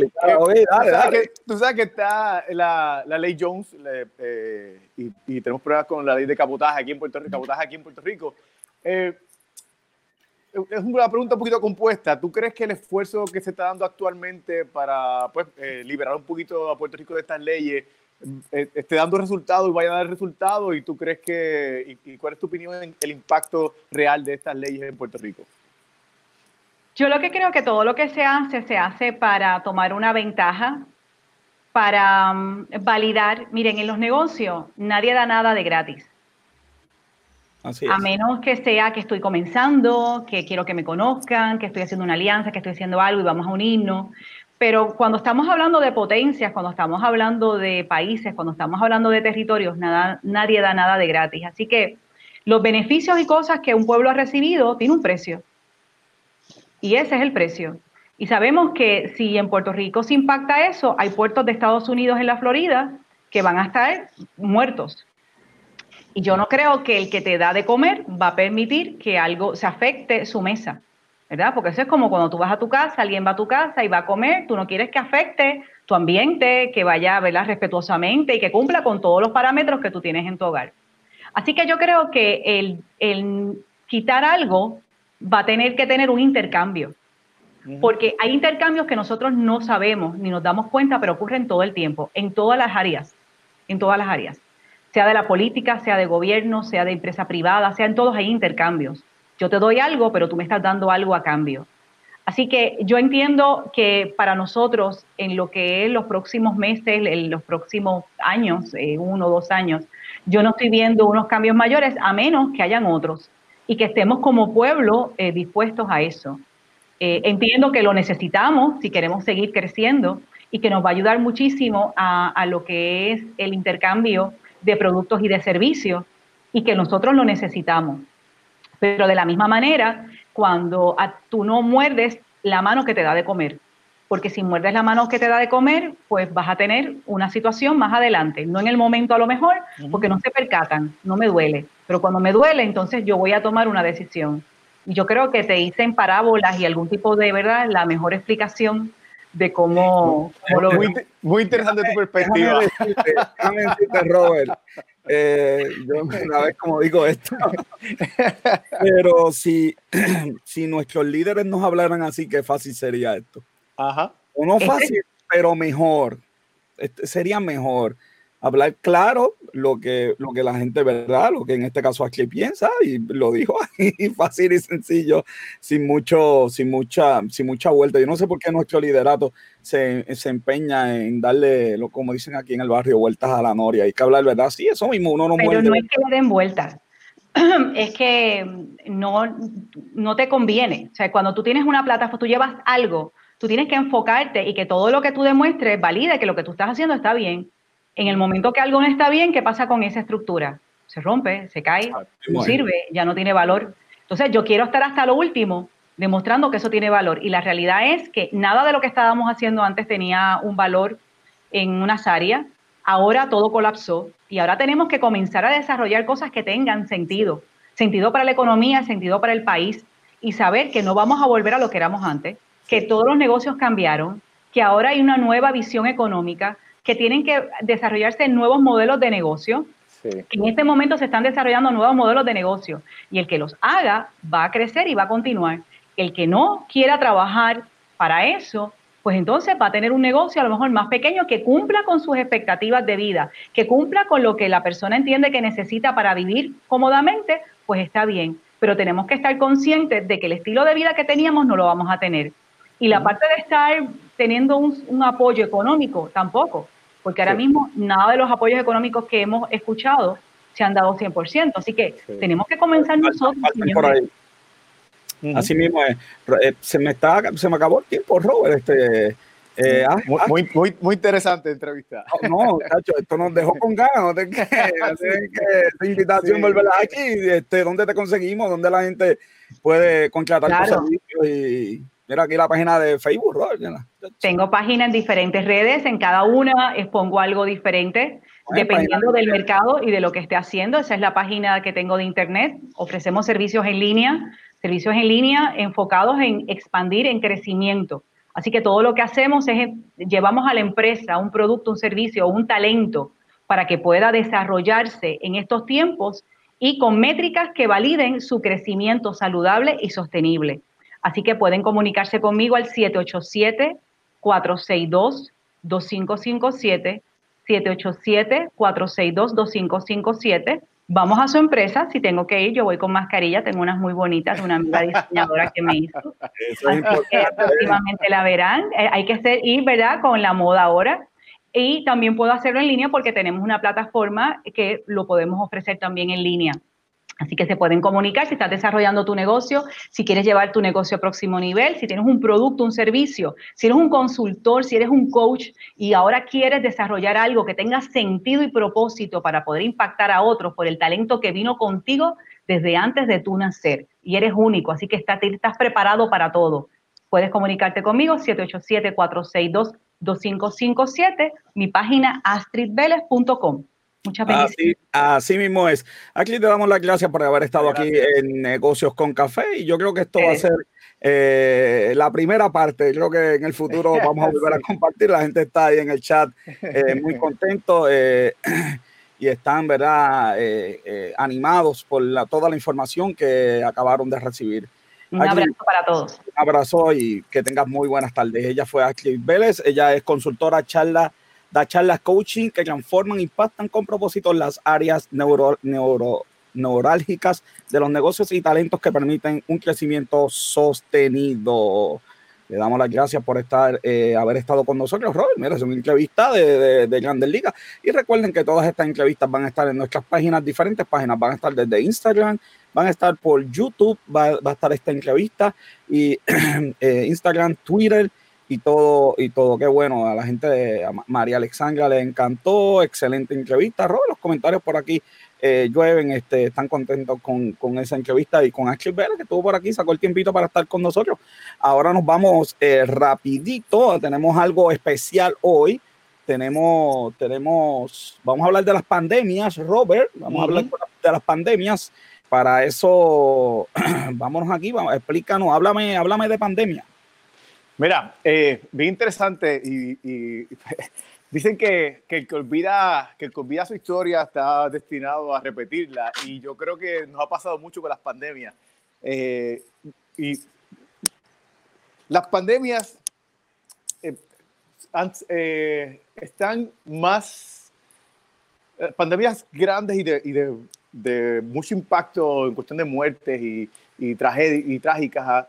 dale, dale. tú sabes que está la, la ley Jones eh, y, y, tenemos pruebas con la ley de cabotaje aquí en Puerto Rico. Cabotaje aquí en Puerto Rico. Eh, es una pregunta un poquito compuesta. ¿Tú crees que el esfuerzo que se está dando actualmente para pues, eh, liberar un poquito a Puerto Rico de estas leyes eh, esté dando resultados y vaya a dar resultados? ¿Y tú crees que, y, cuál es tu opinión en el impacto real de estas leyes en Puerto Rico? Yo lo que creo que todo lo que se hace, se hace para tomar una ventaja, para mm, validar. Miren, en los negocios nadie da nada de gratis. A menos que sea que estoy comenzando, que quiero que me conozcan, que estoy haciendo una alianza, que estoy haciendo algo y vamos a unirnos. Pero cuando estamos hablando de potencias, cuando estamos hablando de países, cuando estamos hablando de territorios, nada, nadie da nada de gratis. Así que los beneficios y cosas que un pueblo ha recibido tienen un precio. Y ese es el precio. Y sabemos que si en Puerto Rico se impacta eso, hay puertos de Estados Unidos en la Florida que van a estar muertos. Y yo no creo que el que te da de comer va a permitir que algo se afecte su mesa, ¿verdad? Porque eso es como cuando tú vas a tu casa, alguien va a tu casa y va a comer, tú no quieres que afecte tu ambiente, que vaya, ¿verdad? Respetuosamente y que cumpla con todos los parámetros que tú tienes en tu hogar. Así que yo creo que el, el quitar algo va a tener que tener un intercambio. Porque hay intercambios que nosotros no sabemos ni nos damos cuenta, pero ocurren todo el tiempo, en todas las áreas, en todas las áreas sea de la política, sea de gobierno, sea de empresa privada, sea en todos hay intercambios. Yo te doy algo, pero tú me estás dando algo a cambio. Así que yo entiendo que para nosotros, en lo que es los próximos meses, en los próximos años, eh, uno o dos años, yo no estoy viendo unos cambios mayores a menos que hayan otros y que estemos como pueblo eh, dispuestos a eso. Eh, entiendo que lo necesitamos si queremos seguir creciendo y que nos va a ayudar muchísimo a, a lo que es el intercambio de productos y de servicios y que nosotros lo necesitamos. Pero de la misma manera, cuando tú no muerdes la mano que te da de comer, porque si muerdes la mano que te da de comer, pues vas a tener una situación más adelante, no en el momento a lo mejor, porque no se percatan, no me duele, pero cuando me duele, entonces yo voy a tomar una decisión. Y yo creo que te hice en parábolas y algún tipo de, ¿verdad?, la mejor explicación de cómo, muy, interesante tu perspectiva. Déjame decirte, Robert. Eh, yo una vez como digo esto, pero si, si nuestros líderes nos hablaran así, qué fácil sería esto. Ajá. O no fácil, pero mejor. Este, sería mejor hablar claro lo que, lo que la gente, ¿verdad? Lo que en este caso aquí piensa y lo dijo ahí fácil y sencillo, sin, mucho, sin, mucha, sin mucha vuelta. Yo no sé por qué nuestro liderato se, se empeña en darle, lo, como dicen aquí en el barrio, vueltas a la noria. Hay que hablar, ¿verdad? Sí, eso mismo, uno no Pero no es que le den vueltas. Es que no, no te conviene. O sea, cuando tú tienes una plataforma, tú llevas algo, tú tienes que enfocarte y que todo lo que tú demuestres valide que lo que tú estás haciendo está bien en el momento que algo no está bien, ¿qué pasa con esa estructura? Se rompe, se cae, no sirve, ya no tiene valor. Entonces yo quiero estar hasta lo último demostrando que eso tiene valor. Y la realidad es que nada de lo que estábamos haciendo antes tenía un valor en unas áreas. Ahora todo colapsó y ahora tenemos que comenzar a desarrollar cosas que tengan sentido. Sentido para la economía, sentido para el país y saber que no vamos a volver a lo que éramos antes, que todos los negocios cambiaron, que ahora hay una nueva visión económica, que tienen que desarrollarse nuevos modelos de negocio. Que en este momento se están desarrollando nuevos modelos de negocio y el que los haga va a crecer y va a continuar. El que no quiera trabajar para eso, pues entonces va a tener un negocio a lo mejor más pequeño que cumpla con sus expectativas de vida, que cumpla con lo que la persona entiende que necesita para vivir cómodamente, pues está bien. Pero tenemos que estar conscientes de que el estilo de vida que teníamos no lo vamos a tener. Y la parte de estar teniendo un apoyo económico, tampoco porque ahora mismo nada de los apoyos económicos que hemos escuchado se han dado 100%, así que tenemos que comenzar nosotros. Así mismo es. Eh, se me está, se me acabó el tiempo, Robert. Este, eh, ah, ah. muy, muy, muy, interesante entrevista. No, Cacho, esto nos dejó con ganas. No que, que invitación, volver aquí. Este, ¿Dónde te conseguimos? ¿Dónde la gente puede contratar tus servicios? Y... Mira aquí la página de Facebook, Robert. Tengo página en diferentes redes, en cada una expongo algo diferente, dependiendo del mercado y de lo que esté haciendo. Esa es la página que tengo de internet. Ofrecemos servicios en línea, servicios en línea enfocados en expandir, en crecimiento. Así que todo lo que hacemos es llevamos a la empresa un producto, un servicio o un talento para que pueda desarrollarse en estos tiempos y con métricas que validen su crecimiento saludable y sostenible. Así que pueden comunicarse conmigo al 787-462-2557, 787-462-2557. Vamos a su empresa, si tengo que ir, yo voy con mascarilla, tengo unas muy bonitas de una amiga diseñadora que me hizo. Eso Así que próximamente la verán. Eh, hay que ser, ir, ¿verdad?, con la moda ahora. Y también puedo hacerlo en línea porque tenemos una plataforma que lo podemos ofrecer también en línea. Así que se pueden comunicar si estás desarrollando tu negocio, si quieres llevar tu negocio a próximo nivel, si tienes un producto, un servicio, si eres un consultor, si eres un coach y ahora quieres desarrollar algo que tenga sentido y propósito para poder impactar a otros por el talento que vino contigo desde antes de tu nacer. Y eres único, así que estás, estás preparado para todo. Puedes comunicarte conmigo 787 462 2557, mi página astridveles.com. Muchas bendiciones. Así, mismo es. Aquí te damos las gracias por haber estado aquí en Negocios con Café y yo creo que esto va a ser eh, la primera parte. Creo que en el futuro vamos a volver a compartir. La gente está ahí en el chat eh, muy contento eh, y están, ¿verdad?, animados por toda la información que acabaron de recibir. Un abrazo para todos. Un abrazo y que tengas muy buenas tardes. Ella fue Ashley Vélez, ella es consultora charla, da charlas coaching que transforman, impactan con propósito las áreas neuro, neuro, neurálgicas de los negocios y talentos que permiten un crecimiento sostenido. Le damos las gracias por estar, eh, haber estado con nosotros, Robert. Mira, es una entrevista de, de, de Grandes Ligas. Y recuerden que todas estas entrevistas van a estar en nuestras páginas, diferentes páginas. Van a estar desde Instagram, van a estar por YouTube, va, a estar esta entrevista y eh, Instagram, Twitter y todo, y todo. Qué bueno, a la gente de María Alexandra le encantó, excelente entrevista. Robert, los comentarios por aquí eh, llueven, este, están contentos con, con, esa entrevista y con Axel Vera que estuvo por aquí, sacó el tiempito para estar con nosotros. Ahora nos vamos eh, rapidito, tenemos algo especial hoy. Tenemos, tenemos, vamos a hablar de las pandemias, Robert, vamos a hablar de las pandemias. Para eso, vámonos aquí, vamos, explícanos, háblame, háblame de pandemia. Mira, eh, bien interesante y, dicen que, el que olvida, que olvida su historia está destinado a repetirla y yo creo que nos ha pasado mucho con las pandemias. Eh, y las pandemias eh, están más, pandemias grandes y de, y de de mucho impacto en cuestión de muertes y, y, y trágicas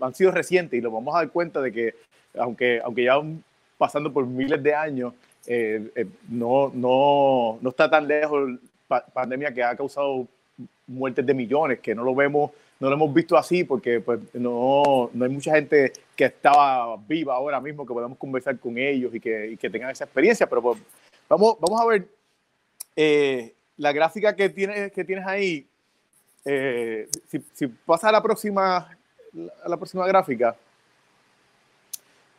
han sido recientes y lo vamos a dar cuenta de que aunque, aunque ya pasando por miles de años, eh, eh, no, no, no está tan lejos la pandemia que ha causado muertes de millones, que no lo vemos, no lo hemos visto así porque pues, no, no hay mucha gente que estaba viva ahora mismo que podamos conversar con ellos y que, y que tengan esa experiencia, pero pues, vamos, vamos a ver eh, la gráfica que tienes, que tienes ahí, eh, si, si pasa a la próxima, a la próxima gráfica,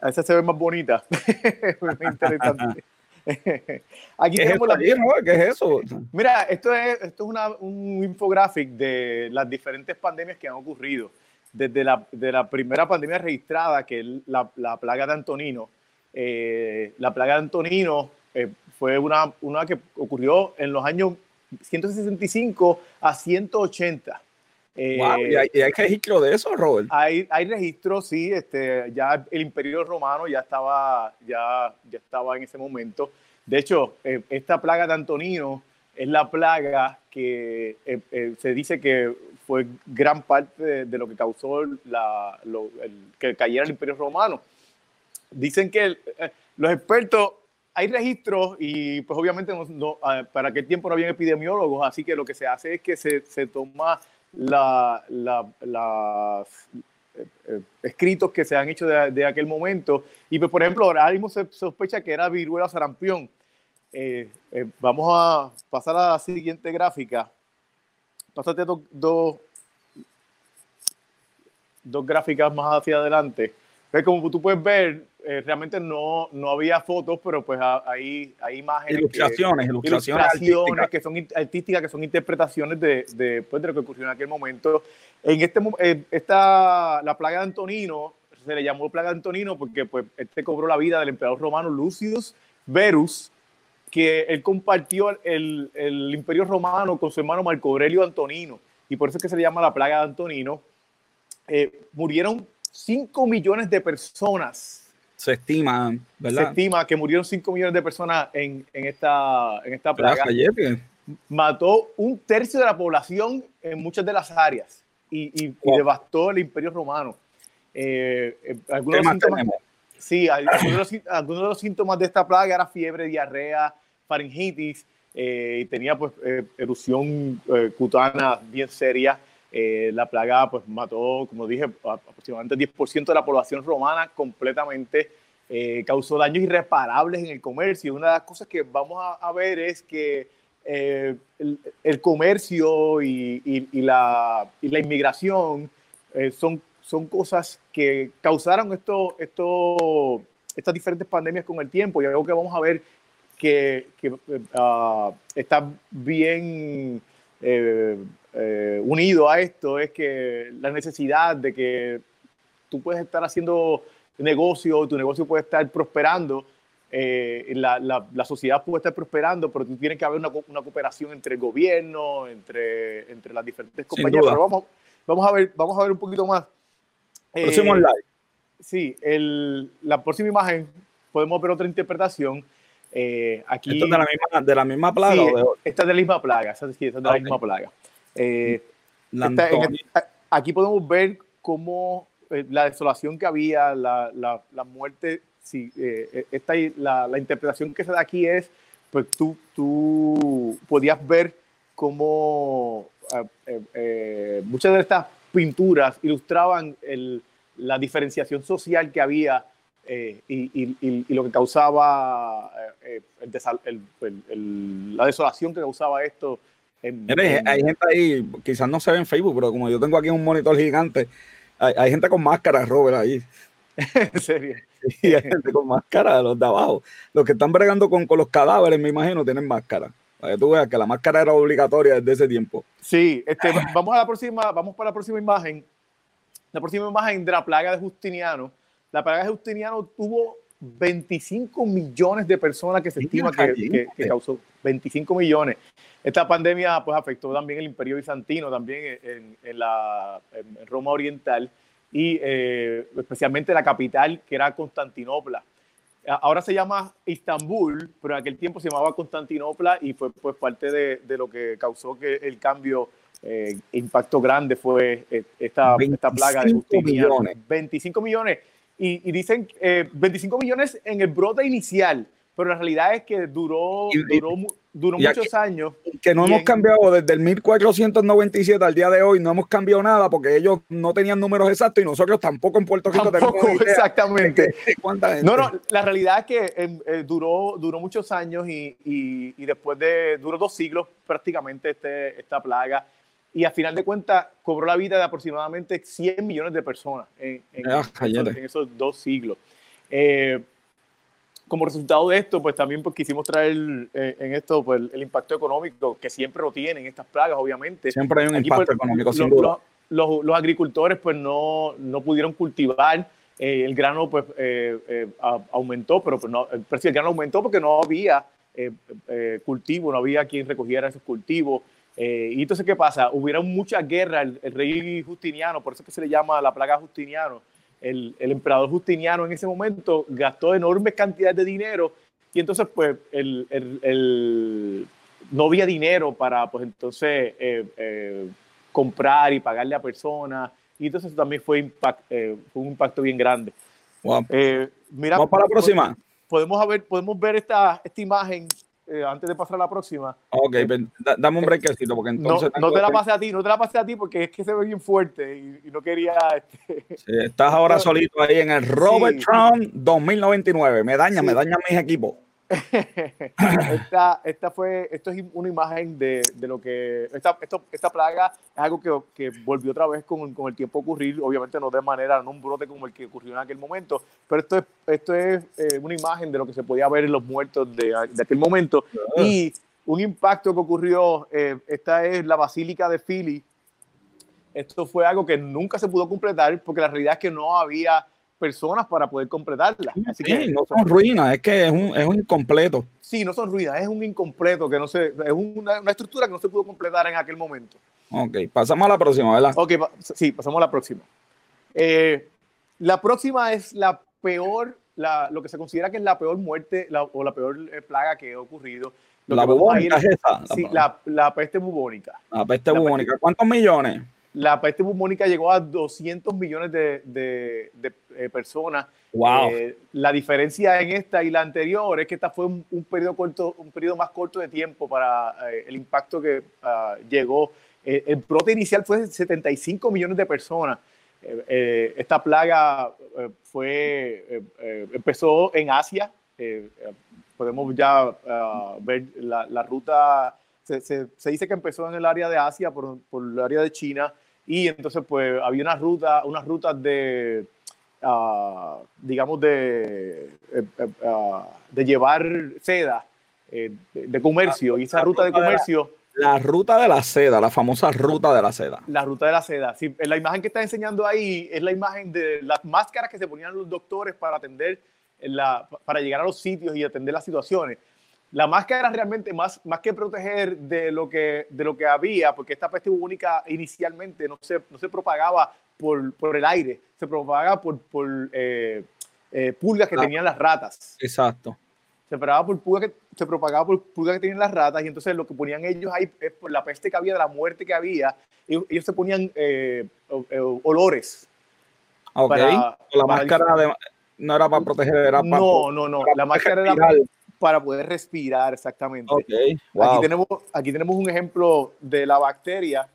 a esa se ve más bonita. interesante. Aquí ¿Qué, tenemos es la... ¿Qué es eso? Mira, esto es, esto es una, un infográfico de las diferentes pandemias que han ocurrido. Desde la, de la primera pandemia registrada, que es la, la plaga de Antonino. Eh, la plaga de Antonino eh, fue una, una que ocurrió en los años 165 a 180. ¿y, hay, ¿y, hay, registro de eso, Robert? Hay, hay registro, sí. Este, ya el Imperio Romano ya estaba, ya, ya estaba en ese momento. De hecho, eh, esta plaga de Antonino es la plaga que eh, eh, se dice que fue gran parte de, lo que causó la, que cayera el Imperio Romano. Dicen que los expertos hay registros y pues obviamente no, ah, para aquel tiempo no había epidemiólogos, así que lo que se hace es que se, se toma la, la, eh, eh, escritos que se han hecho de, de, aquel momento. Y pues, por ejemplo, ahora mismo se sospecha que era viruela sarampión. Eh, vamos a pasar a la siguiente gráfica. Pásate dos, dos, dos gráficas más hacia adelante, como tú puedes ver, eh, realmente no, no había fotos, pero pues hay, hay imágenes. Ilustraciones, que, ilustraciones, ilustraciones que son artísticas, que son interpretaciones de, de, pues, de lo que ocurrió en aquel momento. En este eh, esta, la plaga de Antonino, se le llamó plaga de Antonino porque pues, este cobró la vida del emperador romano Lucius Verus, que él compartió el, el imperio romano con su hermano Marco Aurelio Antonino, y por eso es que se le llama la plaga de Antonino. Eh, murieron 5 millones de personas se estima, ¿verdad? Se estima que murieron 5 millones de personas en, en esta, en esta plaga. Mató un tercio de la población en muchas de las áreas y, y, devastó el imperio romano. Eh, eh algunos, de síntomas, sí, algunos, algunos, de los, síntomas de esta plaga era fiebre, diarrea, faringitis, eh, y tenía pues eh, erupción cutánea bien seria. La plaga pues mató, como dije, aproximadamente 10% de la población romana completamente. causó daños irreparables en el comercio. Una de las cosas que vamos a, ver es que el, el, comercio y, y, y, la, y, la, inmigración son son cosas que causaron esto, esto, estas diferentes pandemias con el tiempo y algo que vamos a ver que, que uh, está bien eh, eh, unido a esto es que la necesidad de que tú puedes estar haciendo negocio, tu negocio puede estar prosperando, eh, la, la, la, sociedad puede estar prosperando, pero tú tienes que haber una, una cooperación entre el gobierno, entre, entre las diferentes compañías. Pero vamos, vamos, a ver, vamos a ver un poquito más Próximo eh. Sí, el, la próxima imagen podemos ver otra interpretación. Eh, aquí, ¿Esto es de la misma, de la misma plaga? Sí, esta es de la misma plaga. Esta, es de la misma plaga. Eh, aquí podemos ver cómo eh, la desolación que había, la, la, la muerte. Eh, esta, la, la, interpretación que se da aquí es: pues tú, tú podías ver cómo muchas de estas pinturas ilustraban el, la diferenciación social que había eh, y, y, y, lo que causaba eh, el, el, la desolación que causaba esto. Hay gente ahí, quizás no se ve en Facebook, pero como yo tengo aquí un monitor gigante, hay, hay gente con máscara, Robert, ahí. ¿En serio? Sí, hay gente con máscara, los de abajo. Los que están bregando con, con los cadáveres, me imagino, tienen máscara. Para que tú veas que la máscara era obligatoria desde ese tiempo. Sí, este, vamos a la próxima, vamos para la próxima imagen. La próxima imagen de la plaga de Justiniano. La plaga de Justiniano tuvo 25 millones de personas que se estima que, que, causó 25 millones. Esta pandemia pues afectó también el imperio bizantino, también en, en la en Roma Oriental y eh, especialmente la capital que era Constantinopla ahora se llama Istambul, pero en aquel tiempo se llamaba Constantinopla y fue pues parte de, de lo que causó que el cambio, eh, impacto grande fue eh, esta, esta plaga de Justiniano. Millones. 25 millones. Y, y dicen eh, 25 millones en el brote inicial, pero la realidad es que duró, duró, duró muchos años. Que no hemos cambiado desde el 1497 al día de hoy, no hemos cambiado nada porque ellos no tenían números exactos y nosotros tampoco en Puerto Rico tampoco, tenemos idea exactamente. De no, no, la realidad es que eh, eh, duró, duró muchos años y, y, y, después de, duró dos siglos prácticamente este, esta plaga y a final de cuentas cobró la vida de aproximadamente 100 millones de personas en, en, ah, esos, en esos, dos siglos. Eh, como resultado de esto, pues también pues, quisimos traer eh, en esto pues, el, impacto económico que siempre lo tienen estas plagas, obviamente. Siempre hay un impacto pues, económico, sin duda. Los, los, agricultores pues no, no pudieron cultivar, eh, el grano pues eh, eh aumentó, pero pues, no, el precio del grano aumentó porque no había eh, cultivo, no había quien recogiera esos cultivos. Y entonces, ¿qué pasa? Hubieron muchas guerras, el, el, rey Justiniano, por eso es que se le llama la plaga Justiniano, el, el, emperador Justiniano en ese momento gastó enormes cantidades de dinero y entonces pues el, el, no había dinero para pues entonces eh, eh, comprar y pagarle a personas y entonces eso también fue, impact, eh, fue un impacto bien grande. Wow. mira, Vamos para la próxima. Podemos, ver, podemos ver esta, esta imagen eh, antes de pasar a la próxima. Ok, eh, dame un eh, breakcito porque entonces. No, no te la pasé a ti, no te la pasé a ti porque es que se ve bien fuerte y, y no quería. Este... Sí, estás ahora solito ahí en el Robert sí. Trump 2099. Me daña, sí. me daña mis equipos. esta, esta fue, esto es una imagen de, de lo que, esta, esto, esta plaga es algo que, que volvió otra vez con, con, el tiempo a ocurrir, obviamente no de manera, no un brote como el que ocurrió en aquel momento, pero esto es, esto es eh, una imagen de lo que se podía ver en los muertos de, de aquel momento. Y un impacto que ocurrió, eh, esta es la Basílica de Philly, esto fue algo que nunca se pudo completar porque la realidad es que no había personas para poder completarla. Así que, no son ruinas, es que es un, es un incompleto. Sí, no son ruinas, es un incompleto, que no se, es una, una, estructura que no se pudo completar en aquel momento. Ok, pasamos a la próxima, ¿verdad? Ok, sí, pasamos a la próxima. Eh, la próxima es la peor, la, lo que se considera que es la peor muerte la, o la peor eh, plaga que ha ocurrido. Lo la bubónica es esa. Sí, la, la, peste bubónica. La peste bubónica. ¿Cuántos millones? La peste bubónica llegó a 200 millones de, de, de eh, personas. Wow. Eh, la diferencia en esta y la anterior es que esta fue un, un periodo corto, un periodo más corto de tiempo para eh, el impacto que uh, llegó. el brote inicial fue de 75 millones de personas. esta plaga fue empezó en Asia. podemos ya uh, ver la, la ruta. Se, se, se, dice que empezó en el área de Asia, por, por el área de China, y entonces pues había una ruta, unas rutas de, uh, digamos, de, uh, de llevar seda, eh, de, de, comercio, y esa ruta de comercio... La ruta de la seda, la famosa ruta de la seda. La ruta de la seda. Sí, la imagen que está enseñando ahí es la imagen de las máscaras que se ponían los doctores para atender, la, para llegar a los sitios y atender las situaciones la máscara realmente más, más que proteger de lo que, de lo que había, porque esta peste bubónica inicialmente no se, no se propagaba por, por el aire, se propagaba por, por eh, eh, pulgas que ah, tenían las ratas. Exacto. Se propagaba por pulgas que, se propagaba por pulgas que tenían las ratas y entonces lo que ponían ellos ahí es por la peste que había, de la muerte que había, ellos, ellos se ponían eh, olores. Ok, para, la para máscara de, no era para proteger, era para... No, no, no, la máscara era para para poder respirar, exactamente. Okay. Wow. Aquí, tenemos, aquí tenemos un ejemplo de la bacteria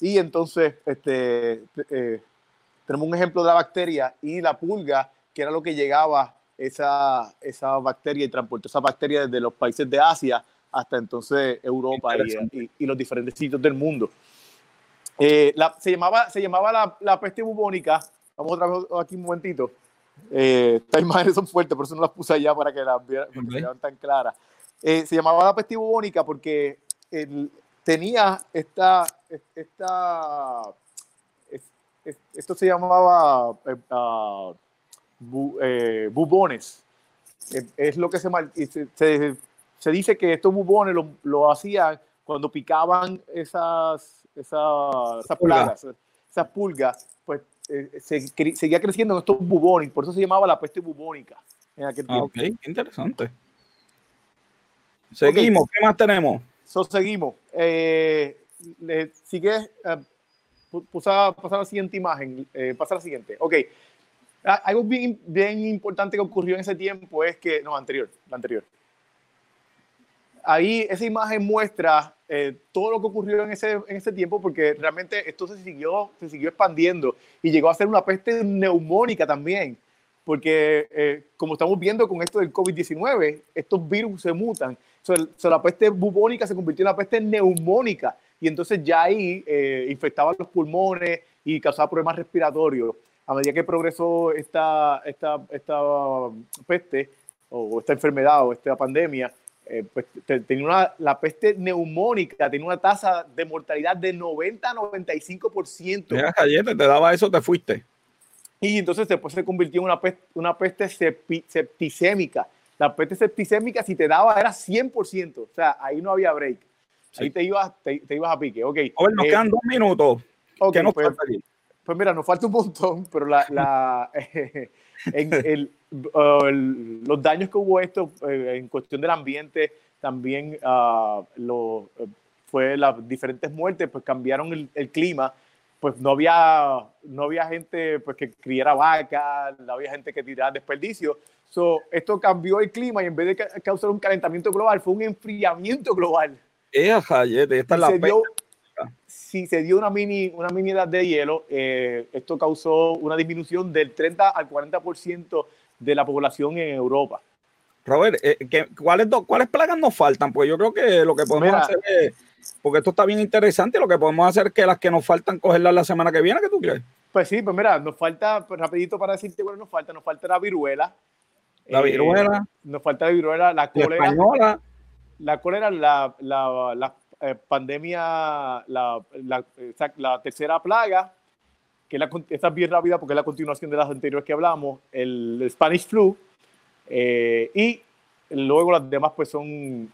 y entonces este, eh, tenemos un ejemplo de la bacteria y la pulga, que era lo que llegaba esa, esa bacteria y transportó esa bacteria desde los países de Asia hasta entonces Europa y, y, y, los diferentes sitios del mundo. Eh, la, se llamaba, se llamaba la, la peste bubónica. Vamos otra vez aquí un momentito. Eh, estas imágenes son fuertes, por eso no las puse allá para que las vieran, okay. se vean tan claras. Eh, se llamaba la peste bubónica porque el, tenía esta, esta, esto se llamaba uh, bu, eh, bubones. Es lo que se, se, se, dice que estos bubones lo, lo hacían cuando picaban esas, esas, esas plagas, esas pulgas, pues eh, se, seguía creciendo en estos bubones, por eso se llamaba la peste bubónica en aquel tiempo. Ah, ok, interesante. Seguimos, okay. ¿qué más tenemos? So, seguimos. Eh, le, sigue, uh, pasa, pasa la siguiente imagen, eh, pasa la siguiente. Ok, algo bien, bien importante que ocurrió en ese tiempo es que, no, anterior, la anterior. Ahí esa imagen muestra eh, todo lo que ocurrió en ese, en ese tiempo, porque realmente esto se siguió, se siguió expandiendo y llegó a ser una peste neumónica también, porque eh, como estamos viendo con esto del COVID-19, estos virus se mutan. So, so, la peste bubónica se convirtió en la peste neumónica y entonces ya ahí eh, los pulmones y causaba problemas respiratorios. A medida que progresó esta, esta, esta peste o esta enfermedad o esta pandemia, eh, pues tenía una, la peste neumónica, tenía una tasa de mortalidad de 90 a 95%. Mira, Cayete, te daba eso, te fuiste. Y entonces después se convirtió en una peste, una peste septicémica. La peste septicémica, si te daba, era 100%. O sea, ahí no había break. Sí. Ahí te ibas, te, te, ibas a pique. Ok. A ver, nos eh, quedan dos minutos. Okay, ¿Qué nos pues, falta aquí? Pues mira, nos falta un montón, pero la, la en el, uh, el, los daños que hubo esto eh, en cuestión del ambiente, también uh, lo, uh, fue las diferentes muertes, pues cambiaron el, el, clima, pues no había, no había gente pues, que criara vacas, no había gente que tirara desperdicio. So, esto cambió el clima y en vez de ca causar un calentamiento global, fue un enfriamiento global. Esta es la dio, si se dio una mini, una mini edad de hielo, eh, esto causó una disminución del 30 al 40% de la población en Europa. Robert, eh, ¿cuáles, ¿cuáles plagas nos faltan? Pues yo creo que lo que podemos hacer es, porque esto está bien interesante, lo que podemos hacer es que las que nos faltan cogerlas la semana que viene, ¿qué tú crees? Pues sí, pues mira, nos falta, pues rapidito para decirte, bueno, nos falta, nos falta la viruela. La viruela. Eh, nos falta la viruela, la cólera. La española. La cólera, la, la, la eh, pandemia, la, la, tercera plaga, que la, es bien rápida porque es la continuación de las anteriores que hablamos, el, Spanish flu, eh, y luego las demás pues son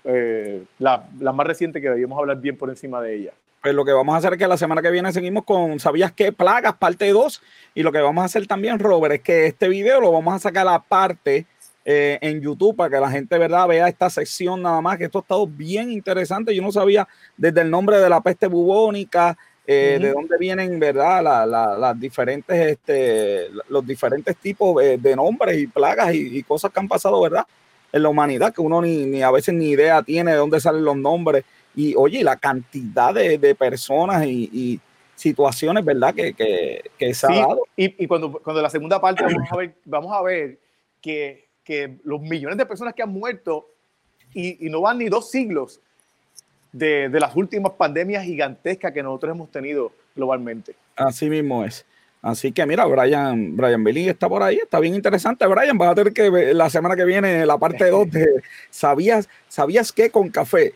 las más recientes que debíamos hablar bien por encima de ellas. Pues lo que vamos a hacer es que la semana que viene seguimos con ¿Sabías qué? Plagas, parte 2. Y lo que vamos a hacer también, Robert, es que este video lo vamos a sacar a la parte eh, en YouTube para que la gente, ¿verdad?, vea esta sección nada más, que esto ha estado bien interesante. Yo no sabía desde el nombre de la peste bubónica, eh, de dónde vienen, ¿verdad?, las diferentes, este, los diferentes tipos de nombres y plagas y, cosas que han pasado, ¿verdad?, en la humanidad, que uno ni, ni a veces ni idea tiene de dónde salen los nombres y oye, la cantidad de, personas y, situaciones, ¿verdad? Que, que, se ha dado. Y, y, cuando, cuando la segunda parte vamos a ver, vamos a ver que, que los millones de personas que han muerto y, y no van ni dos siglos de, de, las últimas pandemias gigantescas que nosotros hemos tenido globalmente. Así mismo es. Así que mira, Brian, Brian Belli está por ahí, está bien interesante. Brian, vas a tener que la semana que viene la parte 2 de ¿Sabías, ¿Sabías que con café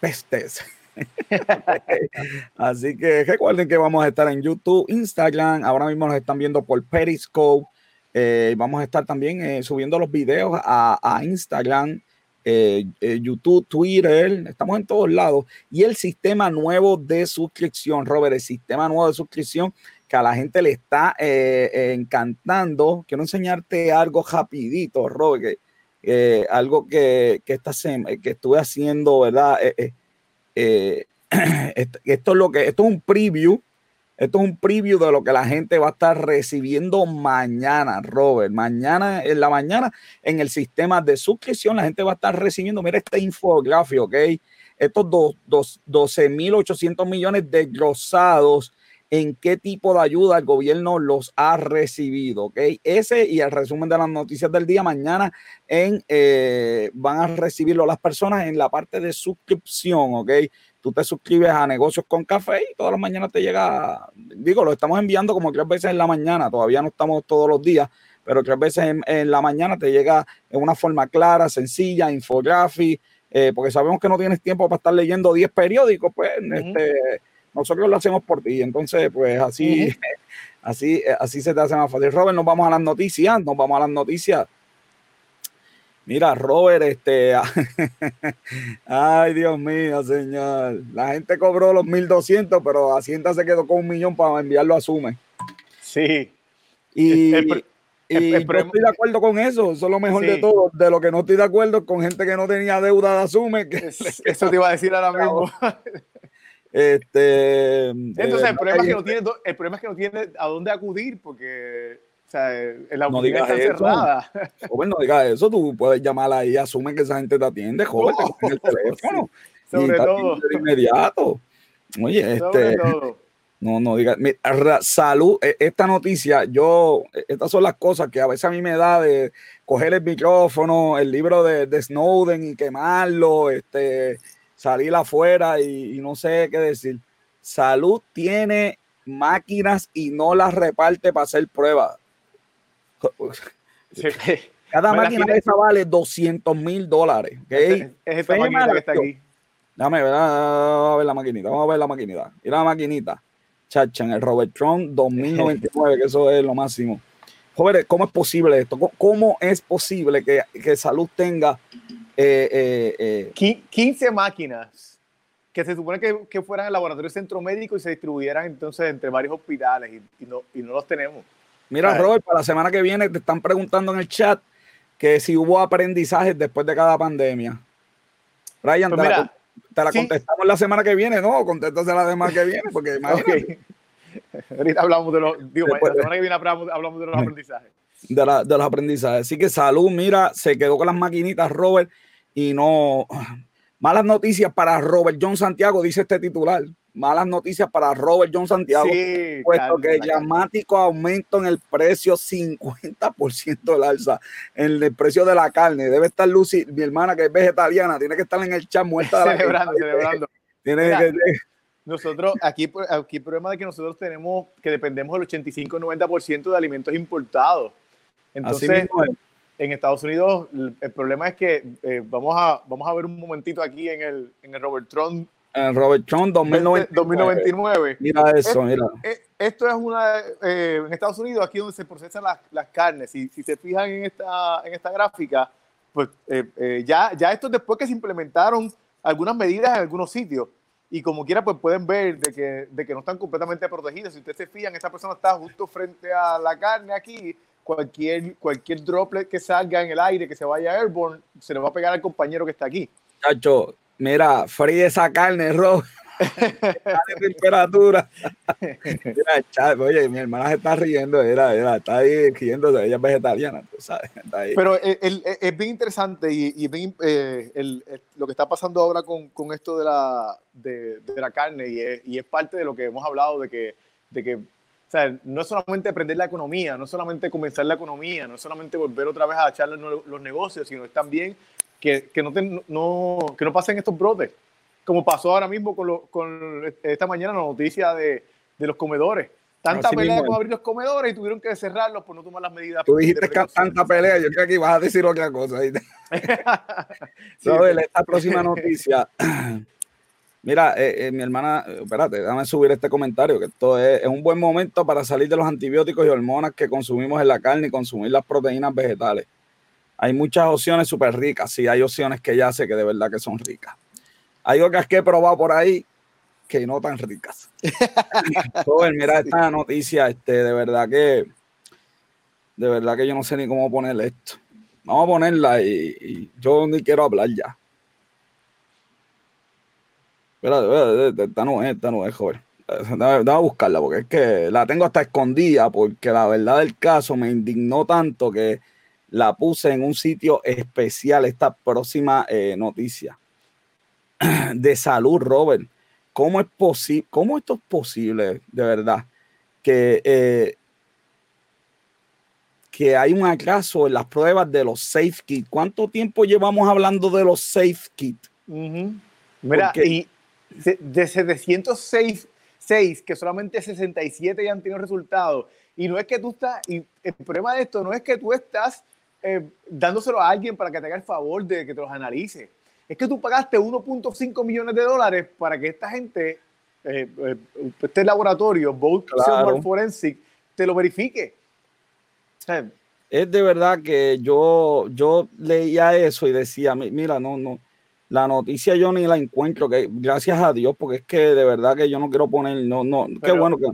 pestes. Así que recuerden que vamos a estar en YouTube, Instagram, ahora mismo nos están viendo por Periscope. Eh, vamos a estar también eh, subiendo los videos a, Instagram, eh, YouTube, Twitter, estamos en todos lados. Y el sistema nuevo de suscripción, Robert, el sistema nuevo de suscripción que a la gente le está encantando. Quiero enseñarte algo rapidito, Robert, algo que, que, esta que estuve haciendo, ¿verdad? Esto, es lo que, esto es un preview, esto es un preview de lo que la gente va a estar recibiendo mañana, Robert. Mañana, en la mañana, en el sistema de suscripción, la gente va a estar recibiendo, mira este infográfico, ¿ok? Estos dos, dos, 12.800 millones desglosados en qué tipo de ayuda el gobierno los ha recibido, ¿ok? Ese y el resumen de las noticias del día mañana en, eh, van a recibirlo las personas en la parte de suscripción, ¿ok? Tú te suscribes a Negocios con Café y todas las mañanas te llega, digo, lo estamos enviando como tres veces en la mañana, todavía no estamos todos los días, pero tres veces en, la mañana te llega en una forma clara, sencilla, infographic, eh, porque sabemos que no tienes tiempo para estar leyendo 10 periódicos, pues, este nosotros lo hacemos por ti. Entonces, pues así, así, así se te hace más fácil. Robert, nos vamos a las noticias, nos vamos a las noticias. Mira, Robert, este, ay Dios mío, señor. La gente cobró los 1200, pero Hacienda se quedó con un millón para enviarlo a Sume. Sí. Y, yo estoy de acuerdo con eso. Eso es lo mejor de todo. De lo que no estoy de acuerdo con gente que no tenía deuda de Asume. Que eso te iba a decir ahora mismo. Este, Entonces, el, problema es que no tiene, el problema es que no tiene a dónde acudir porque sea, la no está cerrada. Joven, no digas eso, tú puedes llamar ahí, asume que esa gente te atiende, joven, te el teléfono. Sobre todo. De inmediato. Oye, este. No, no diga, salud, e, esta noticia, yo, e, estas son las cosas que a veces a mí me da de coger el micrófono, el libro de, de Snowden y quemarlo, este, salir afuera y, no sé qué decir. Salud tiene máquinas y no las reparte para hacer pruebas. Cada máquina de esa vale 200 mil dólares. Es, esta maquinita que está aquí. Dame, ver, a ver la maquinita. Vamos a ver la maquinita. Mira la maquinita. Chacha, en el Robertron 2099, que eso es lo máximo. Jóvenes, ¿cómo es posible esto? ¿Cómo es posible que, que Salud tenga 15 eh, eh, máquinas que se supone que, que, fueran al laboratorio centro médico y se distribuyeran entonces entre varios hospitales y, no, y no los tenemos. Mira, Robert, para la semana que viene te están preguntando en el chat que si hubo aprendizajes después de cada pandemia. Brian, pues te, la, contestamos la semana que viene, ¿no? Contéstate la semana que viene, porque imagínate. Ahorita hablamos de los, digo, la semana que viene hablamos de los aprendizajes de, la, de, los aprendizajes. Así que salud, mira, se quedó con las maquinitas, Robert, y no, Malas noticias para Robert John Santiago, dice este titular. Malas noticias para Robert John Santiago, Sí, puesto calma, que calma. llamático aumento en el precio, 50% el alza en el precio de la carne. Debe estar Lucy, mi hermana que es vegetariana, tiene que estar en el chat muerta celebrando, celebrando. Tiene Mira, que- Nosotros, aquí, aquí el problema de que nosotros tenemos que dependemos del 85-90% de alimentos importados. así Entonces, mismo es. en Estados Unidos, el, el problema es que eh, vamos, a, vamos a ver un momentito aquí en el, en el Robert Trump En Robert John 2099. 2099. Mira eso, mira. Eh, Esto es una, eh, en Estados Unidos, aquí donde se procesan las, las carnes. Si, si se fijan en esta, en esta gráfica, pues eh, eh, ya, ya esto es después que se implementaron algunas medidas en algunos sitios. Y como quiera, pues pueden ver de que, de que no están completamente protegidas. Si ustedes se fijan, esta persona está justo frente a la carne aquí. Cualquier, cualquier droplet que salga en el aire, que se vaya airborne, se le va a pegar al compañero que está aquí. Chacho, mira, fríe esa carne. Dale temperatura. Mira, cha- oye, mi hermana se está riendo, era, era, está ahí riéndose, ella es vegetariana, tú sabes. Está ahí. Pero el- el- el- es bien interesante y, y bien, eh, el- el- lo que está pasando ahora con, con esto de la, de, de la carne y es, y es parte de lo que hemos hablado de que, de que o sea, no es solamente aprender la economía, no es solamente comenzar la economía, no es solamente volver otra vez a echarle los, los negocios, sino es también que, que, no, te- no, que no pasen estos brotes, como pasó ahora mismo con, lo- con esta mañana la noticia de, de los comedores. Tanta Así pelea con abrir los comedores y tuvieron que cerrarlos por no tomar las medidas. Tú dijiste que tanta pelea, yo creo que ibas a decir otra cosa. Sí, esta próxima noticia. Mira, eh, eh, mi hermana, espérate, déjame subir este comentario, que esto es, es un buen momento para salir de los antibióticos y hormonas que consumimos en la carne y consumir las proteínas vegetales. Hay muchas opciones súper ricas, sí, hay opciones que ya sé que de verdad que son ricas. Hay otras que he probado por ahí que no tan ricas. Robert, mira esta noticia, este, de verdad que, de verdad que yo no sé ni cómo ponerle esto. Vamos a ponerla y, y yo ni quiero hablar ya. Espérate, esta no es, esta no es, joven. Dame a buscarla porque es que la tengo hasta escondida porque la verdad del caso me indignó tanto que la puse en un sitio especial esta próxima eh, noticia de salud, Robert. ¿Cómo es posible? ¿Cómo esto es posible, de verdad? Que, eh, que hay un atraso en las pruebas de los safe kits. ¿Cuánto tiempo llevamos hablando de los safe kits? Mira, Porque- y de, de 706 seis, que solamente 67 ya han tenido resultados. Y no es que tú estás, y el problema de esto no es que tú estás eh, dándoselo a alguien para que te haga el favor de que te los analice. Es que tú pagaste 1.5 millones de dólares para que esta gente, eh, eh, este laboratorio, Bolt Claro. Forensic, te lo verifique. O sea, Es de verdad que yo, yo leía eso y decía, "Mi- mira, no, no, la noticia yo ni la encuentro, que gracias a Dios, porque es que de verdad que yo no quiero poner, no, no, qué Pero, bueno que,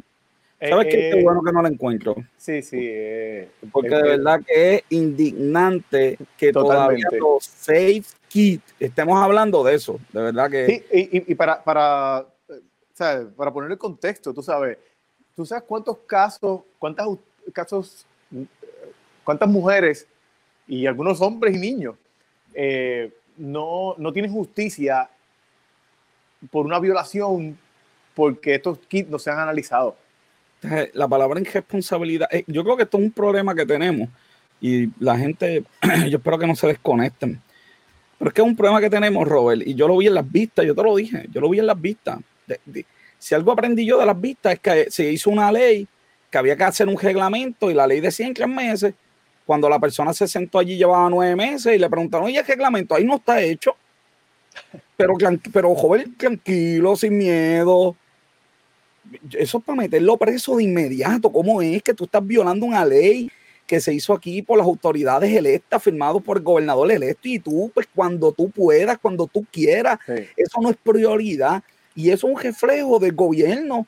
¿sabes qué? Qué eh, bueno que no la encuentro, Sí, sí. eh, porque eh, de eh, verdad que es indignante que todavía Totalmente. los safe kit, estemos hablando de eso, de verdad que Sí, y, y- para, para, eh, ¿sabes? para poner el contexto, tú sabes, tú sabes cuántos casos, cuántas casos, eh, cuántas mujeres y algunos hombres y niños eh, no, no tienen justicia por una violación porque estos kits no se han analizado. La palabra irresponsabilidad, eh, yo creo que esto es un problema que tenemos y la gente, yo espero que no se desconecten. Pero es que es un problema que tenemos, Robert, y yo lo vi en las vistas, yo te lo dije, yo lo vi en las vistas. Si algo aprendí yo de las vistas es que se hizo una ley, que había que hacer un reglamento y la ley decía en tres meses. Cuando la persona se sentó allí llevaba nueve meses y le preguntaron, oye, el reglamento ahí no está hecho. Pero, pero joven, tranquilo, sin miedo eso es para meterlo preso de inmediato. ¿Cómo es que tú estás violando una ley que se hizo aquí por las autoridades electas, firmado por el gobernador electo? Y tú, pues cuando tú puedas, cuando tú quieras, eso no es prioridad. Y eso es un reflejo del gobierno.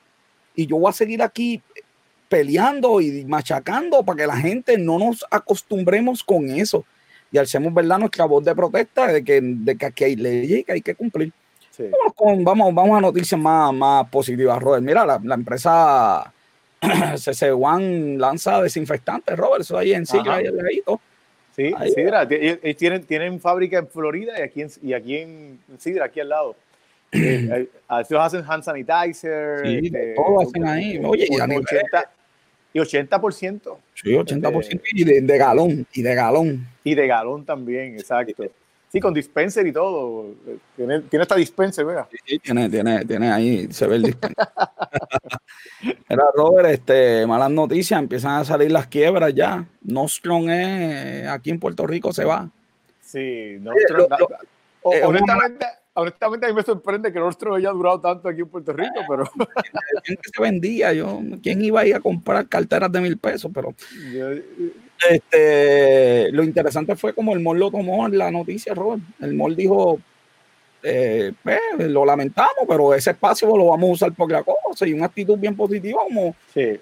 Y yo voy a seguir aquí peleando y machacando para que la gente no nos acostumbremos con eso. Y alcemos, ¿verdad?, nuestra voz de protesta de que, de que aquí hay leyes y que hay que cumplir. Sí. Vamos, con- vamos, vamos a noticias más, más positivas, Robert. Mira, la, la empresa CC One lanza desinfectantes, Robert, eso ahí en sí, ahí al ladito. Sí, Ahí Sidra. ellos- Tienen, tienen fábrica en Florida y aquí en, y aquí en Sidra, aquí al lado. Eh, eh, ellos hacen hand sanitizer. Sí, este, todo hacen ahí. Oye, y a un nivel- 80, y 80%. Sí, 80% y de, de galón, y de galón. Y de galón también, exacto. Sí, con dispenser y todo. Eh, Tiene, tiene hasta dispenser, ¿verdad? Sí, tiene, tiene, tiene ahí, se ve el dispenser. Era Robert, este, malas noticias, empiezan a salir las quiebras ya. Nostron es, aquí en Puerto Rico se va. Sí, lo- Nostro- lo- o- eh, honestamente, honestamente, a mí me sorprende que Nostro haya durado tanto aquí en Puerto Rico, pero ¿Quién se vendía? Yo, ¿Quién iba a ir a comprar carteras de mil pesos? Pero yo- este, lo interesante fue como el mall lo tomó en la noticia, Robert. El mall dijo, eh, pues, lo lamentamos, pero ese espacio lo vamos a usar por la cosa y una actitud bien positiva como sí. que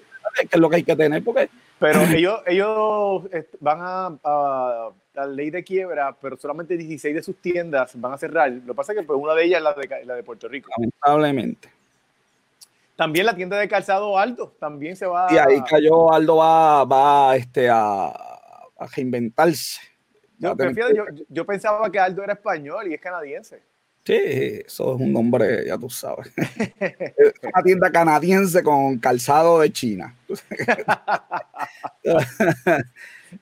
es lo que hay que tener porque Pero ellos, ellos van a, a la ley de quiebra, pero solamente 16 de sus tiendas van a cerrar. Lo que pasa es que pues, una de ellas es la de, la de Puerto Rico. lamentablemente. También la tienda de calzado Aldo también se va Y ahí cayó Aldo va, va este, a, a reinventarse. Yo, prefiero- yo pensaba que Aldo era español y es canadiense. Sí, eso es un nombre, ya tú sabes. es una tienda canadiense con calzado de China.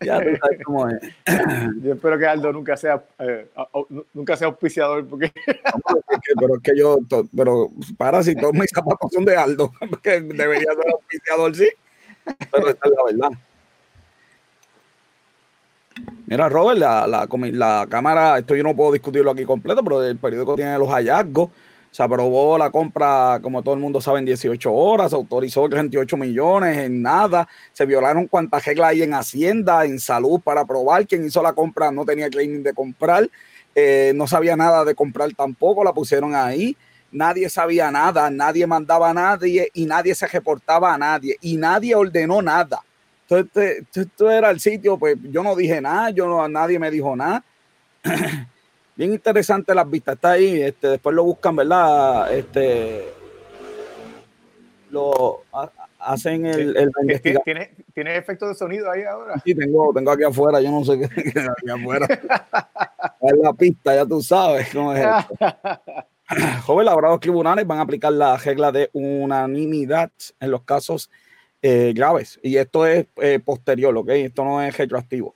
ya tú sabes cómo es. Yo espero que Aldo nunca sea, eh, nunca sea auspiciador porque pero es que yo, pero para si todos mis zapatos son de Aldo, que debería ser auspiciador, sí. Pero esta es la verdad. Mira, Robert, la, la, la Cámara, esto yo no puedo discutirlo aquí completo, pero el periódico tiene los hallazgos. Se aprobó la compra, como todo el mundo sabe, en 18 horas, se autorizó 38 millones en nada, se violaron cuantas reglas hay en Hacienda, en salud para probar. Quien hizo la compra no tenía claiming de comprar, eh, no sabía nada de comprar tampoco, la pusieron ahí. Nadie sabía nada, nadie mandaba a nadie y nadie se reportaba a nadie y nadie ordenó nada. Entonces, este- esto era el sitio, pues yo no dije nada, yo no, nadie me dijo nada. Bien interesante las vistas, está ahí, este, después lo buscan, ¿verdad? Este, lo ha- hacen el, el- la ¿Tiene, investigación. tiene, tiene efecto de sonido ahí ahora. Sí, tengo, tengo aquí afuera, yo no sé qué qué hay aquí afuera. Es la pista, ya tú sabes cómo es esto. Joven, ahora los tribunales van a aplicar la regla de unanimidad en los casos eh, graves. Y esto es eh, posterior, ¿ok? Esto no es retroactivo.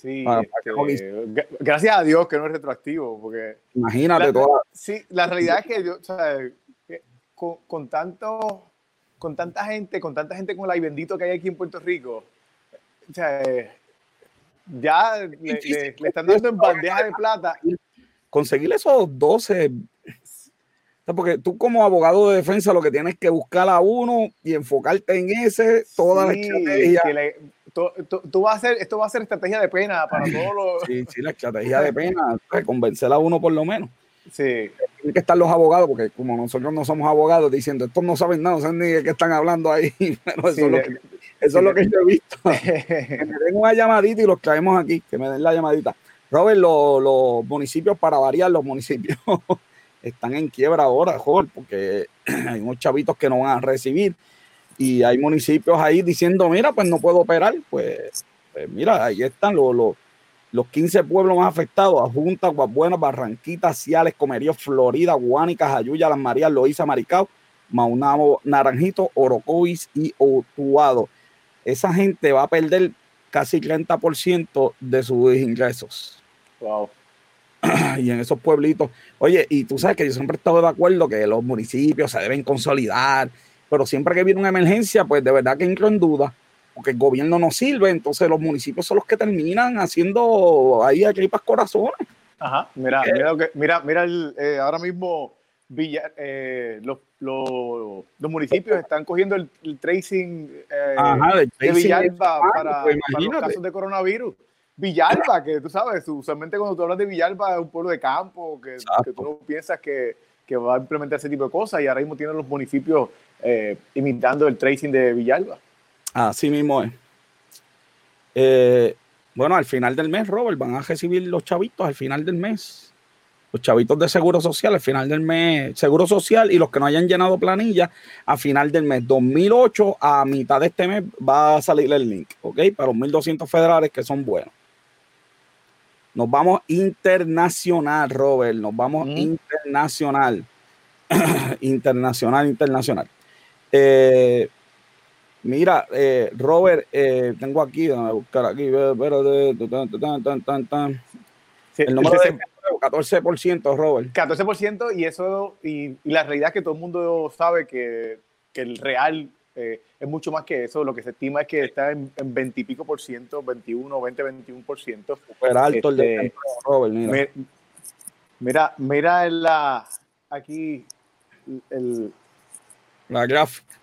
Sí, Para- para este, gra- gracias a Dios que no es retroactivo, porque Imagínate La- toda. sí, la realidad es que yo, o sea, que con, con tanto, con tanta gente, con tanta gente como la y bendito que hay aquí en Puerto Rico, o sea, ya le, difícil. le- le están dando en bandeja de plata. conseguir esos 12. o sea, Porque tú como abogado de defensa lo que tienes que buscar a uno y enfocarte en ese, toda la Sí, estrategia. que le- tú, tú- tú vas a hacer, esto va a ser estrategia de pena para todos los... Sí, sí, la estrategia de pena, pues, convencer a uno por lo menos. Sí, Tienen que estar los abogados, porque como nosotros no somos abogados, diciendo, estos no saben nada, no saben ni de qué están hablando ahí. Pero eso sí, es lo que, eso es lo que yo he visto. que me den una llamadita y los traemos aquí, que me den la llamadita. Robert, lo- los municipios, para variar, los municipios están en quiebra ahora, joder, porque hay unos chavitos que no van a recibir y hay municipios ahí diciendo, mira, pues no puedo operar, pues, pues mira, ahí están los, los, los 15 pueblos más afectados, Adjunta, Guabuena, Barranquita, Ciales, Comerío, Florida, Guánica, Jayuya, Las Marías, Loíza, Maricao, Maunabo, Naranjito, Orocovis y Otuado. Esa gente va a perder casi 30% de sus ingresos. wow. Y en esos pueblitos, oye, y tú sabes que yo siempre he estado de acuerdo que los municipios se deben consolidar, pero siempre que viene una emergencia, pues de verdad que entro en duda, porque el gobierno no sirve, entonces los municipios son los que terminan haciendo ahí a tripas corazones. Ajá, mira, ¿Qué? mira, que- mira, mira el, eh, ahora mismo Villa- eh, los, los, los municipios están cogiendo el, el tracing eh, Ajá, de Villalba para, pues para los casos de coronavirus. Villalba, que tú sabes, usualmente cuando tú hablas de Villalba es un pueblo de campo, que, que tú no piensas que, que va a implementar ese tipo de cosas y ahora mismo tienen los municipios eh, imitando el tracing de Villalba. Así mismo es. Eh, bueno, al final del mes, Robert, van a recibir los chavitos al final del mes. Los chavitos de Seguro Social al final del mes. Seguro Social y los que no hayan llenado planilla a final del mes. 2008 a mitad de este mes va a salir el link, ¿ok? Para los 1.200 federales que son buenos. Nos vamos internacional, Robert. Nos vamos internacional. internacional, internacional. Eh, mira, eh, Robert, eh, tengo aquí, déjame buscar aquí, espérate, el número de 14%, Robert. 14% y eso, y, la realidad es que todo el mundo sabe que, que el real eh, es mucho más que eso. Lo que se estima es que está en, 20 y pico por ciento, 21, 20, 21 por ciento. Super alto el de este, Robert, mira. Mira, mira la, aquí el, la gráfica.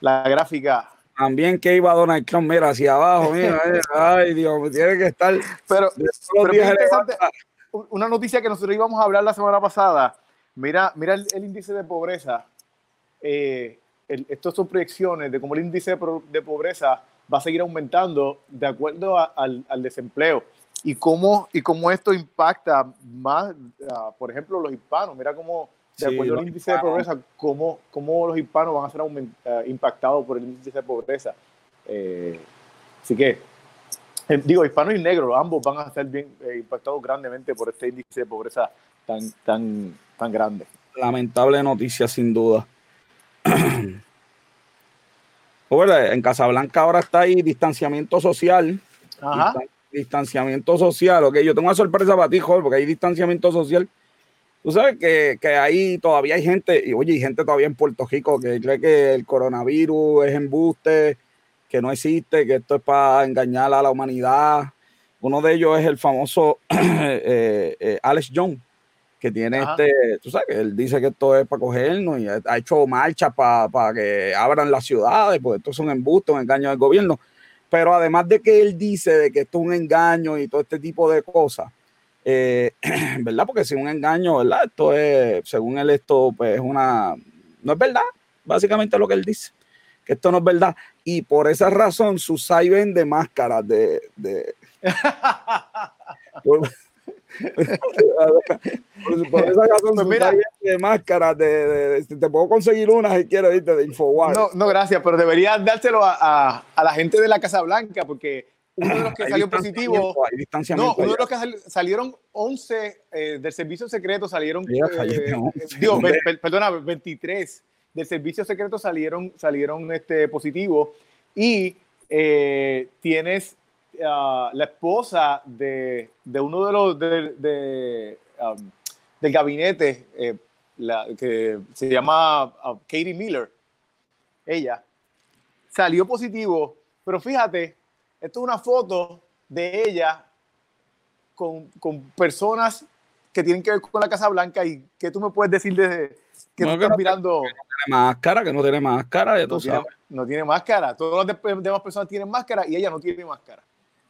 La gráfica. También que iba Donald Trump, mira, hacia abajo, mira, ay Dios, tiene que estar. Pero, una noticia que nosotros íbamos a hablar la semana pasada. Mira, mira el, índice de pobreza. Eh, estas son proyecciones de cómo el índice de, pobreza va a seguir aumentando de acuerdo al, desempleo y cómo, y cómo esto impacta más, por ejemplo, los hispanos. Mira cómo, de acuerdo al índice de pobreza, cómo, cómo, los hispanos van a ser eh, impactados por el índice de pobreza. Eh, así que, eh, digo, hispanos y negros, ambos van a ser bien impactados grandemente por este índice de pobreza tan, tan, tan grande. Lamentable noticia, sin duda. en Casablanca ahora está ahí distanciamiento social. distanciamiento social, ok. Yo tengo una sorpresa para ti, Jorge, porque hay distanciamiento social. Tú sabes que, que ahí todavía hay gente, y oye, hay gente todavía en Puerto Rico que cree que el coronavirus es embuste, que no existe, que esto es para engañar a la humanidad. Uno de ellos es el famoso eh, eh, Alex Jones que tiene este, tú sabes, que él dice que esto es para cogernos y ha hecho marchas para que abran las ciudades, porque esto es un embuste, un engaño del gobierno. Pero además de que él dice de que esto es un engaño y todo este tipo de cosas, eh, ¿verdad? Porque si un engaño, ¿verdad? Esto es, según él, esto pues es una, no es verdad, básicamente lo que él dice, que esto no es verdad. Y por esa razón, Susai vende máscaras de... de por, esa razón, pues mira, de máscaras, de, te puedo conseguir una si quieres, ¿viste? de Infowars. No, no, gracias, pero deberías dárselo a, a, la gente de la Casa Blanca, porque uno de los que salió positivo. no, uno de los que salieron 11 eh, del servicio secreto salieron. Eh, digo, perdona, 23 del servicio secreto salieron, salieron este, positivos. Y eh, tienes la esposa de, de, uno de los de, um, del gabinete eh, la, que se llama uh, Katie Miller, ella salió positivo, pero fíjate, esto es una foto de ella con, con personas que tienen que ver con la Casa Blanca y que tú me puedes decir de que no, estás mirando. Que no tiene máscara, que no tiene máscara, ya no, tiene, no tiene máscara. Todas las demás personas tienen máscara y ella no tiene máscara.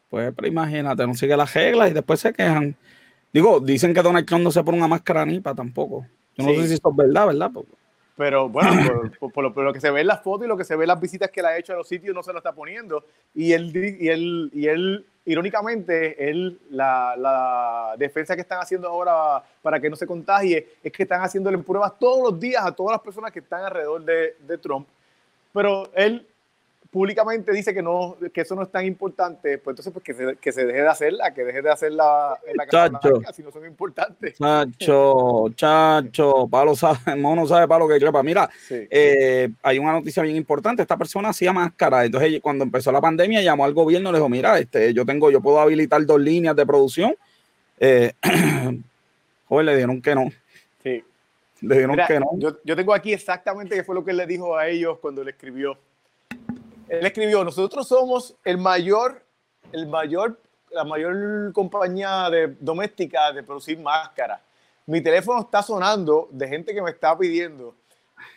Pues, pero imagínate, no sigue las reglas y después se quejan. Digo, dicen que Donald Trump no se pone una máscara ni para tampoco. Yo no sé si esto es verdad, ¿verdad? Pero bueno, por, lo, que se ve en las fotos y lo que se ve en las visitas que le ha hecho a los sitios, no se lo está poniendo. Y él, y él, y él irónicamente, él, la, defensa que están haciendo ahora para que no se contagie es que están haciéndole pruebas todos los días a todas las personas que están alrededor de, de Trump. Pero él públicamente dice que no que eso no es tan importante, pues entonces pues que se, que se deje de hacerla, que deje de hacerla en la casa si no son importantes. Chacho, chacho, Pablo sabe, mono sabe Pablo que crepa. Mira, eh, hay una noticia bien importante, esta persona hacía máscara, entonces cuando empezó la pandemia llamó al gobierno y le dijo, mira, este, yo tengo, yo puedo habilitar dos líneas de producción. Eh, le dijeron que no. Sí. Le dijeron que no. Yo, yo tengo aquí exactamente qué fue lo que él le dijo a ellos cuando le escribió él escribió, nosotros somos el mayor, el mayor, la mayor compañía de, doméstica de producir máscaras. Mi teléfono está sonando de gente que me está pidiendo,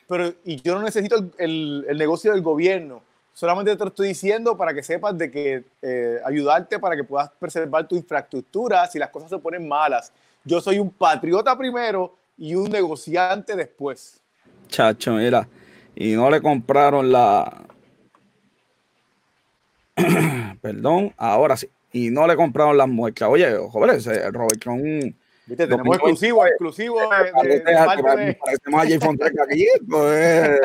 pero y yo no necesito el, el, negocio del gobierno. Solamente te lo estoy diciendo para que sepas de que eh, ayudarte para que puedas preservar tu infraestructura si las cosas se ponen malas. Yo soy un patriota primero y un negociante después. Chacho, mira, y no le compraron la, Perdón, ahora sí. Y no le compraron las muestras. Oye, jóvenes, Robert Tron. Viste, tenemos exclusivo, Parecemos a Jay Fonseca aquí. Pues,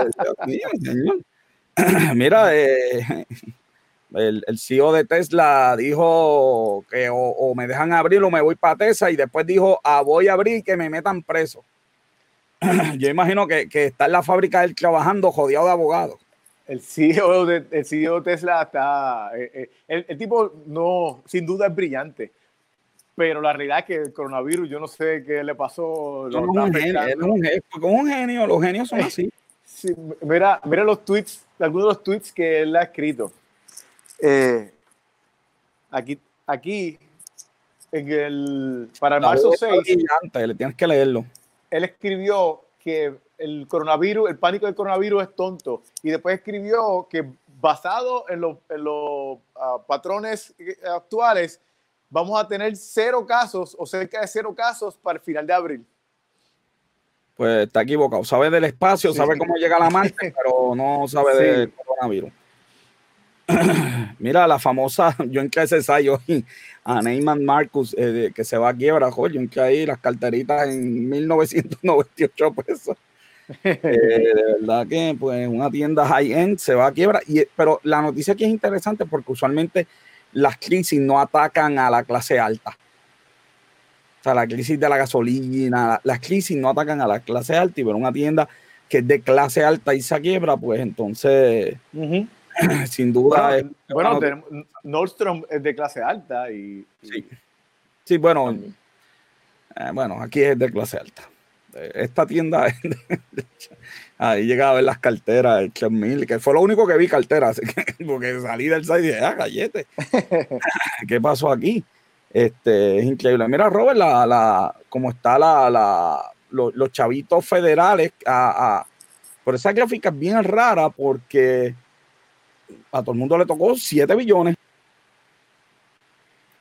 Mira, eh, El, el CEO de Tesla dijo que o, me dejan abrir o me voy para Tesla y después dijo, ah, voy a abrir que me metan preso. Yo imagino que, está en la fábrica él trabajando jodido de abogados. El CEO de, el CEO Tesla está, eh, eh, el, tipo no, sin duda es brillante, pero la realidad es que el coronavirus, yo no sé qué le pasó. No, un genio, es un genio, los genios son así. mira, mira los tweets, algunos de los tweets que él ha escrito. Eh, aquí, aquí, en el, para el marzo 6. le tienes que leerlo. Él escribió que el coronavirus, el pánico del coronavirus es tonto. Y después escribió que basado en los, en los ah, patrones actuales, vamos a tener cero casos o cerca de cero casos para el final de abril. Pues está equivocado. Sabe del espacio, sabe cómo llega a la Marte, pero no sabe del coronavirus. Mira, la famosa, yo entré a ese ensayo a Neyman Marcus, eh, que se va a quiebra, yo entré ahí las carteritas en 1998 pesos. Eh, de verdad que pues una tienda high-end se va a quiebra, y, pero la noticia aquí es interesante porque usualmente las crisis no atacan a la clase alta. O sea, la crisis de la gasolina, las crisis no atacan a la clase alta y ver una tienda que es de clase alta y se quiebra, pues entonces... sin duda. Bueno, Nordstrom es de clase alta y. Sí, sí bueno. Eh, bueno, aquí es de clase alta. Esta tienda ahí llegaba a ver las carteras el 3000, que fue lo único que vi carteras, porque salí del site y dije, ah, gallete. ¿Qué pasó aquí? Este, es increíble. Mira, Robert, la, la, como está la, la los, chavitos federales, a, por esa gráfica es bien rara porque a todo el mundo le tocó 7 billones.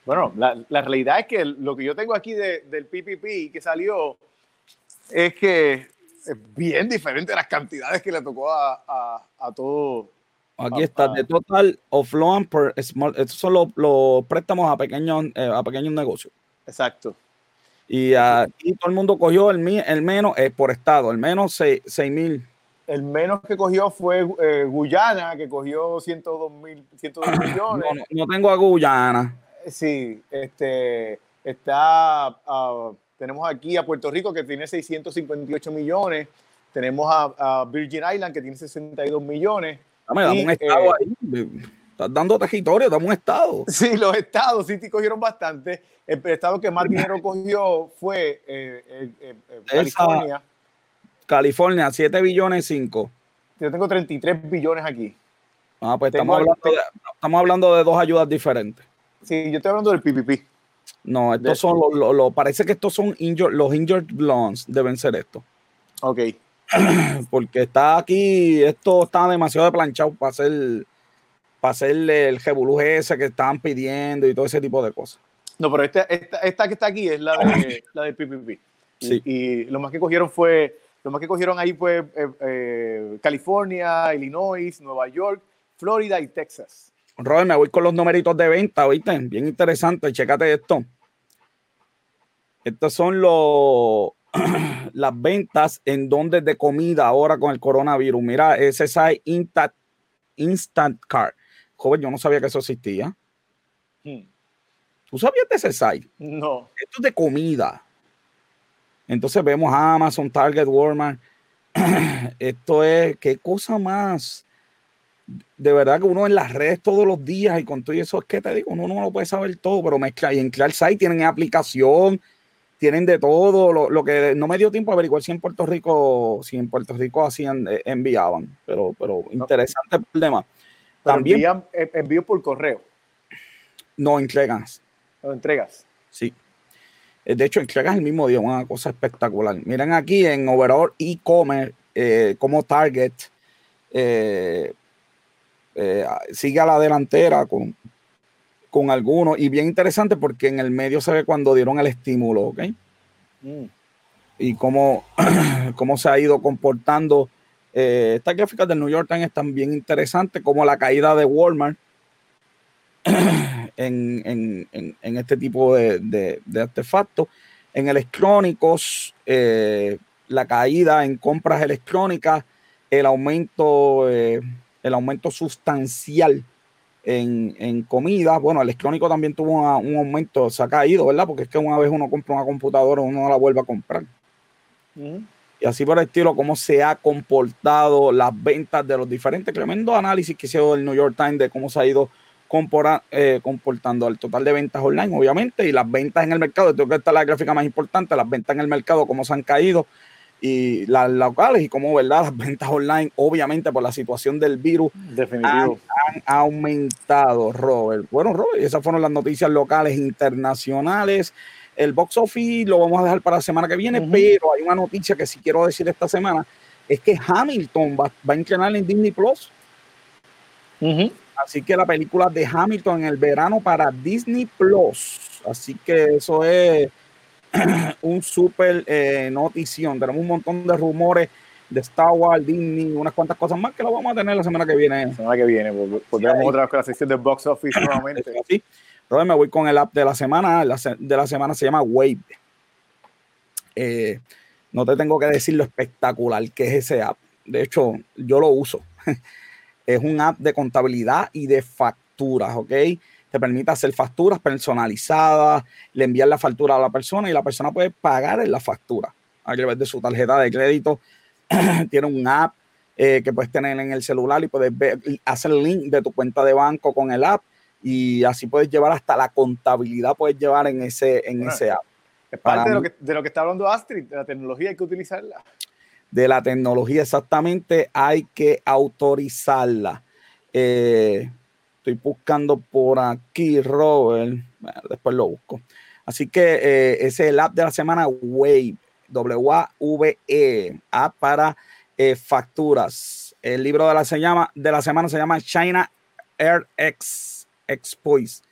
Bueno, la, la, realidad es que lo que yo tengo aquí de, del PPP que salió es que es bien diferente las cantidades que le tocó a, a, a todo. Aquí está, de total of loan per small. Estos son los, préstamos a pequeños, eh, a pequeños negocios. Exacto. Y aquí todo el mundo cogió el, el menos eh, por estado, el menos 6 mil el menos que cogió fue eh, Guyana, que cogió 102, mil, 102 millones. No, tengo a Guyana. Sí, este, está, ah, tenemos aquí a Puerto Rico que tiene 658 millones, tenemos a, Virgin Island que tiene 62 millones. Dame, un estado eh, ahí. Estás dando territorio, dame un estado. Sí, los estados sí cogieron bastante. El estado que más dinero cogió fue eh, California. California, 7 billones 5. Yo tengo 33 billones aquí. Ah, pues estamos hablando, de, dos ayudas diferentes. Sí, yo estoy hablando del PPP. No, estos son los, parece que estos son los injured loans, deben ser estos. Ok. Porque está aquí, esto está demasiado de planchado para hacer, para hacerle el jebulú ese que estaban pidiendo y todo ese tipo de cosas. No, pero esta, esta, que está aquí es la de la del PPP. Sí. y, lo más que cogieron fue lo más que cogieron ahí fue eh, eh, California, Illinois, Nueva York, Florida y Texas. Robert, me voy con los numeritos de venta, ¿viste? Bien interesante, chécate esto. Estos son los las ventas en donde de comida ahora con el coronavirus. Mira, SSI Instant, Instant Card. Joven, yo no sabía que eso existía. Hmm. ¿Tú sabías de SSI? No. Esto es de comida. Entonces vemos Amazon, Target, Walmart. Esto es, qué cosa más. De verdad que uno en las redes todos los días y con todo eso es que te digo, uno no lo puede saber todo, pero mezcla y en Site tienen aplicación, tienen de todo. Lo, que no me dio tiempo a averiguar si en Puerto Rico, si en Puerto Rico hacían, eh, enviaban, pero, pero interesante el tema. También envían, eh, envío por correo. No entregas. Lo entregas. Sí. Eh, de hecho, entregas el mismo día, una cosa espectacular. Miren aquí en Overall e-commerce, eh, como Target eh, sigue a la delantera con, con algunos. Y bien interesante porque en el medio se ve cuando dieron el estímulo, ¿ok? Mm. Y cómo, cómo se ha ido comportando. estas gráficas del New York Times están bien interesantes, como la caída de Walmart en, este tipo de, artefactos. En electrónicos, eh, la caída en compras electrónicas, el aumento, eh, el aumento sustancial en, en comida. Bueno, el electrónico también tuvo un aumento, se ha caído, ¿verdad? Porque es que una vez uno compra una computadora, uno no la vuelve a comprar. Y así por el estilo, cómo se ha comportado las ventas de los diferentes, tremendo análisis que hizo el New York Times de cómo se ha ido eh, comportando el total de ventas online, obviamente, y las ventas en el mercado. Creo que esta es la gráfica más importante, las ventas en el mercado, cómo se han caído y las locales y cómo, ¿verdad? Las ventas online, obviamente por la situación del virus, Definitivo. Han, aumentado, Robert. Bueno, Robert, esas fueron las noticias locales internacionales. El box office lo vamos a dejar para la semana que viene, pero hay una noticia que sí quiero decir esta semana, es que Hamilton va, va a entrenar en Disney Plus. Así que la película de Hamilton en el verano para Disney Plus. Así que eso es un súper eh, notición. Tenemos un montón de rumores de Star Wars, Disney, unas cuantas cosas más que lo vamos a tener la semana que viene. La semana que viene, volvemos otra vez con la sección de box office nuevamente. Sí. Entonces me voy con el app de la semana. La de la semana se llama Wave. Eh, no te tengo que decir lo espectacular que es ese app. De hecho, yo lo uso. es un app de contabilidad y de facturas, ¿ok? Te permite hacer facturas personalizadas, le envían la factura a la persona y la persona puede pagar en la factura a través de su tarjeta de crédito. Tiene un app eh, que puedes tener en el celular y puedes ver, hacer el link de tu cuenta de banco con el app y así puedes llevar hasta la contabilidad, puedes llevar en ese, en ese app. Es parte de lo, que, de lo que está hablando Astrid, de la tecnología hay que utilizarla. De la tecnología, exactamente, hay que autorizarla. Eh, Estoy buscando por aquí, Robert. después lo busco. Así que eh, ese es el app de la semana Wave, W-A-V-E, para eh, facturas. El libro de la, se llama, de la semana se llama China Air X, Expoise.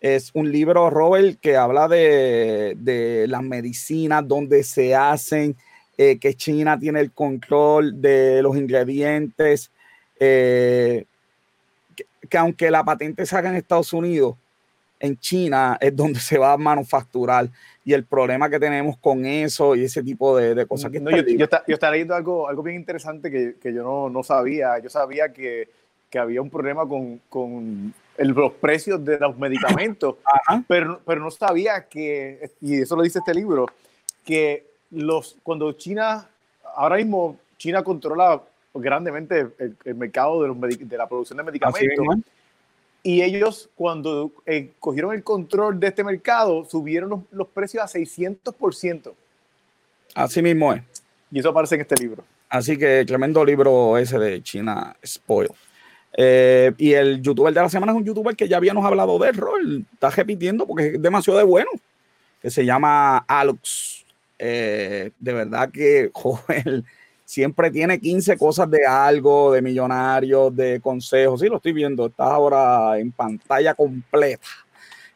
Es un libro, Robert, que habla de, de las medicinas, donde se hacen, eh, que China tiene el control de los ingredientes. Que aunque la patente se haga en Estados Unidos, en China es donde se va a manufacturar y el problema que tenemos con eso y ese tipo de, cosas. Que no, yo, yo, estaba leyendo algo, algo bien interesante que, que yo no, no, sabía. Yo sabía que, que había un problema con, con el, los precios de los medicamentos, pero, pero no sabía que, y eso lo dice este libro, que los, cuando China, ahora mismo China controla grandemente el, mercado de, los de, la producción de medicamentos. Y ellos, cuando eh, cogieron el control de este mercado, subieron los, los, precios a 600%. Así mismo es. Y eso aparece en este libro. Así que tremendo libro ese de China Spoil. Eh, y el youtuber de la semana es un youtuber que ya habíamos hablado de él, está repitiendo porque es demasiado de bueno, que se llama Alux. Eh, de verdad que, joven, siempre tiene 15 cosas de algo, de millonarios, de consejos. Sí, lo estoy viendo, está ahora en pantalla completa.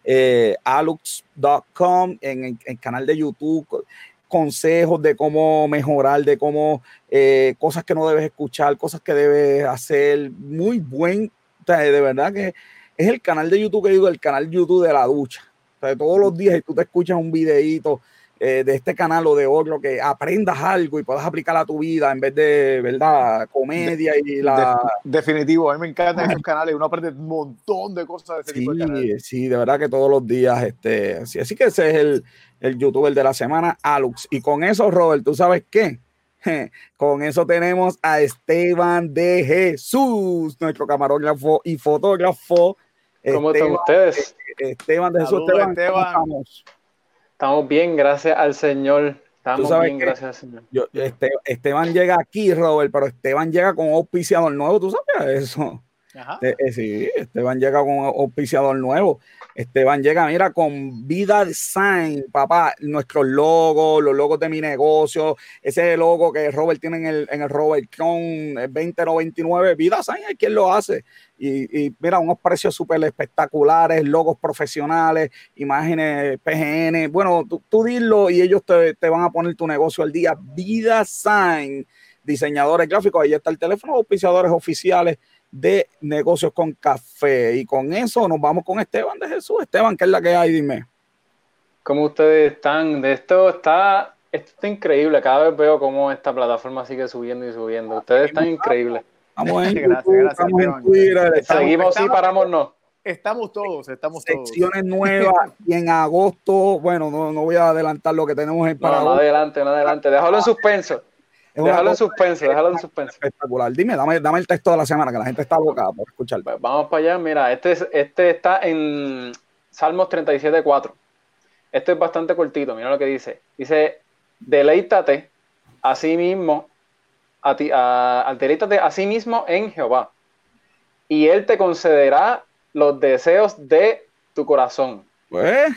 Eh, alux.com en el, canal de YouTube, consejos de cómo mejorar, de cómo eh, cosas que no debes escuchar, cosas que debes hacer. Muy buen, de verdad que es el canal de YouTube que digo, el canal YouTube de la ducha. todos los días y tú te escuchas un videito eh, de este canal o de otro, que aprendas algo y puedas aplicar a tu vida en vez de, ¿verdad? Comedia y la... definitivo, a mí me encantan esos canales, uno aprende un montón de cosas de ese sí, tipo de Sí, de verdad que todos los días, este, así, así que ese es el, el youtuber de la semana, Alux. Y con eso, Robert, ¿tú sabes qué? Con eso tenemos a Esteban de Jesús, nuestro camarógrafo y fotógrafo. ¿Cómo están ustedes? Esteban de Jesús. Esteban, Estamos bien, gracias al Señor. Estamos bien, gracias al Señor. Este, Esteban llega aquí, Robert, pero Esteban llega con un auspiciador nuevo, ¿tú sabes eso? Ajá. Eh, eh, sí, Esteban llega con un auspiciador nuevo. Esteban llega, mira, con Vida Design, papá, nuestros logos, los logos de mi negocio, ese logo que Robert tiene en el, en el Robert Con 2099, Vida Design es quien lo hace. Y, mira, unos precios súper espectaculares, logos profesionales, imágenes PGN. Bueno, tú, tú dilo y ellos te, te, van a poner tu negocio al día. Vida Design, diseñadores gráficos, ahí está el teléfono, auspiciadores oficiales de negocios con café. Y con eso nos vamos con Esteban de Jesús. Esteban, ¿qué es la que hay? Dime. ¿Cómo ustedes están? De esto está, esto está increíble. Cada vez veo cómo esta plataforma sigue subiendo y subiendo. Ustedes están increíbles. Estamos en YouTube, estamos en Twitter. Seguimos y paramos no. Estamos todos, estamos todos. Secciones nuevas y en agosto, bueno, no, no voy a adelantar lo que tenemos en para. No, no adelante, no adelante. Déjalo en suspenso. Déjalo en suspenso, déjalo en suspenso. Espectacular. Dime, dame, dame el texto de la semana, que la gente está loca por escuchar. Pues vamos para allá. Mira, este, este está en Salmos 37.4. Esto es bastante cortito, mira lo que dice. Dice, deleítate a sí mismo, a ti, a, deleítate a sí mismo en Jehová, y Él te concederá los deseos de tu corazón. Pues.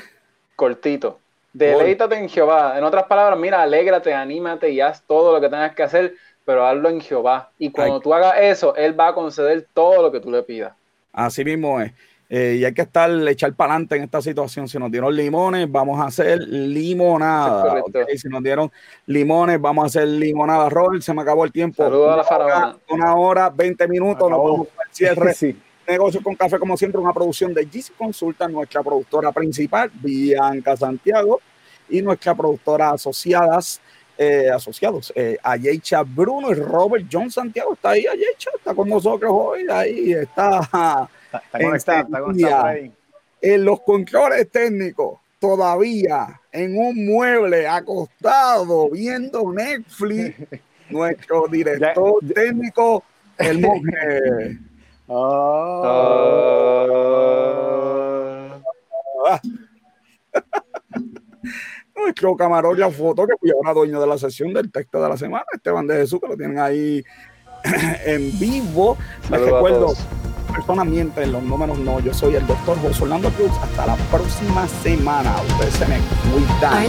Cortito. Deleítate en Jehová. En otras palabras, mira, alégrate, anímate y haz todo lo que tengas que hacer, pero hazlo en Jehová. Y cuando tú hagas eso, Él va a conceder todo lo que tú le pidas. Así mismo es. Eh, y hay que estar, echar para adelante en esta situación. Si nos dieron limones, vamos a hacer limonada. Si nos dieron limones, vamos a hacer limonada. Robert, se me acabó el tiempo. Saludos a la faraona. Una hora, 20 minutos, nos vamos al cierre. sí. Negocio con Café, como siempre, una producción de GC Consulta, nuestra productora principal, Bianca Santiago, y nuestra productora asociadas, eh, asociados, eh, Ayecha Bruno y Robert John Santiago. Está ahí, Ayecha, está con nosotros hoy, ahí está en los controles técnicos, todavía en un mueble acostado viendo Netflix, nuestro director técnico, el monje. Ah. nuestro camarógrafo foto que fui ahora dueño de la sesión del texto de la semana, Esteban de Jesús, que lo tienen ahí en vivo. Les recuerdo personas mienten, los números no. Yo soy el doctor José Orlando Cruz. Hasta la próxima semana. Ustedes se me cuidan.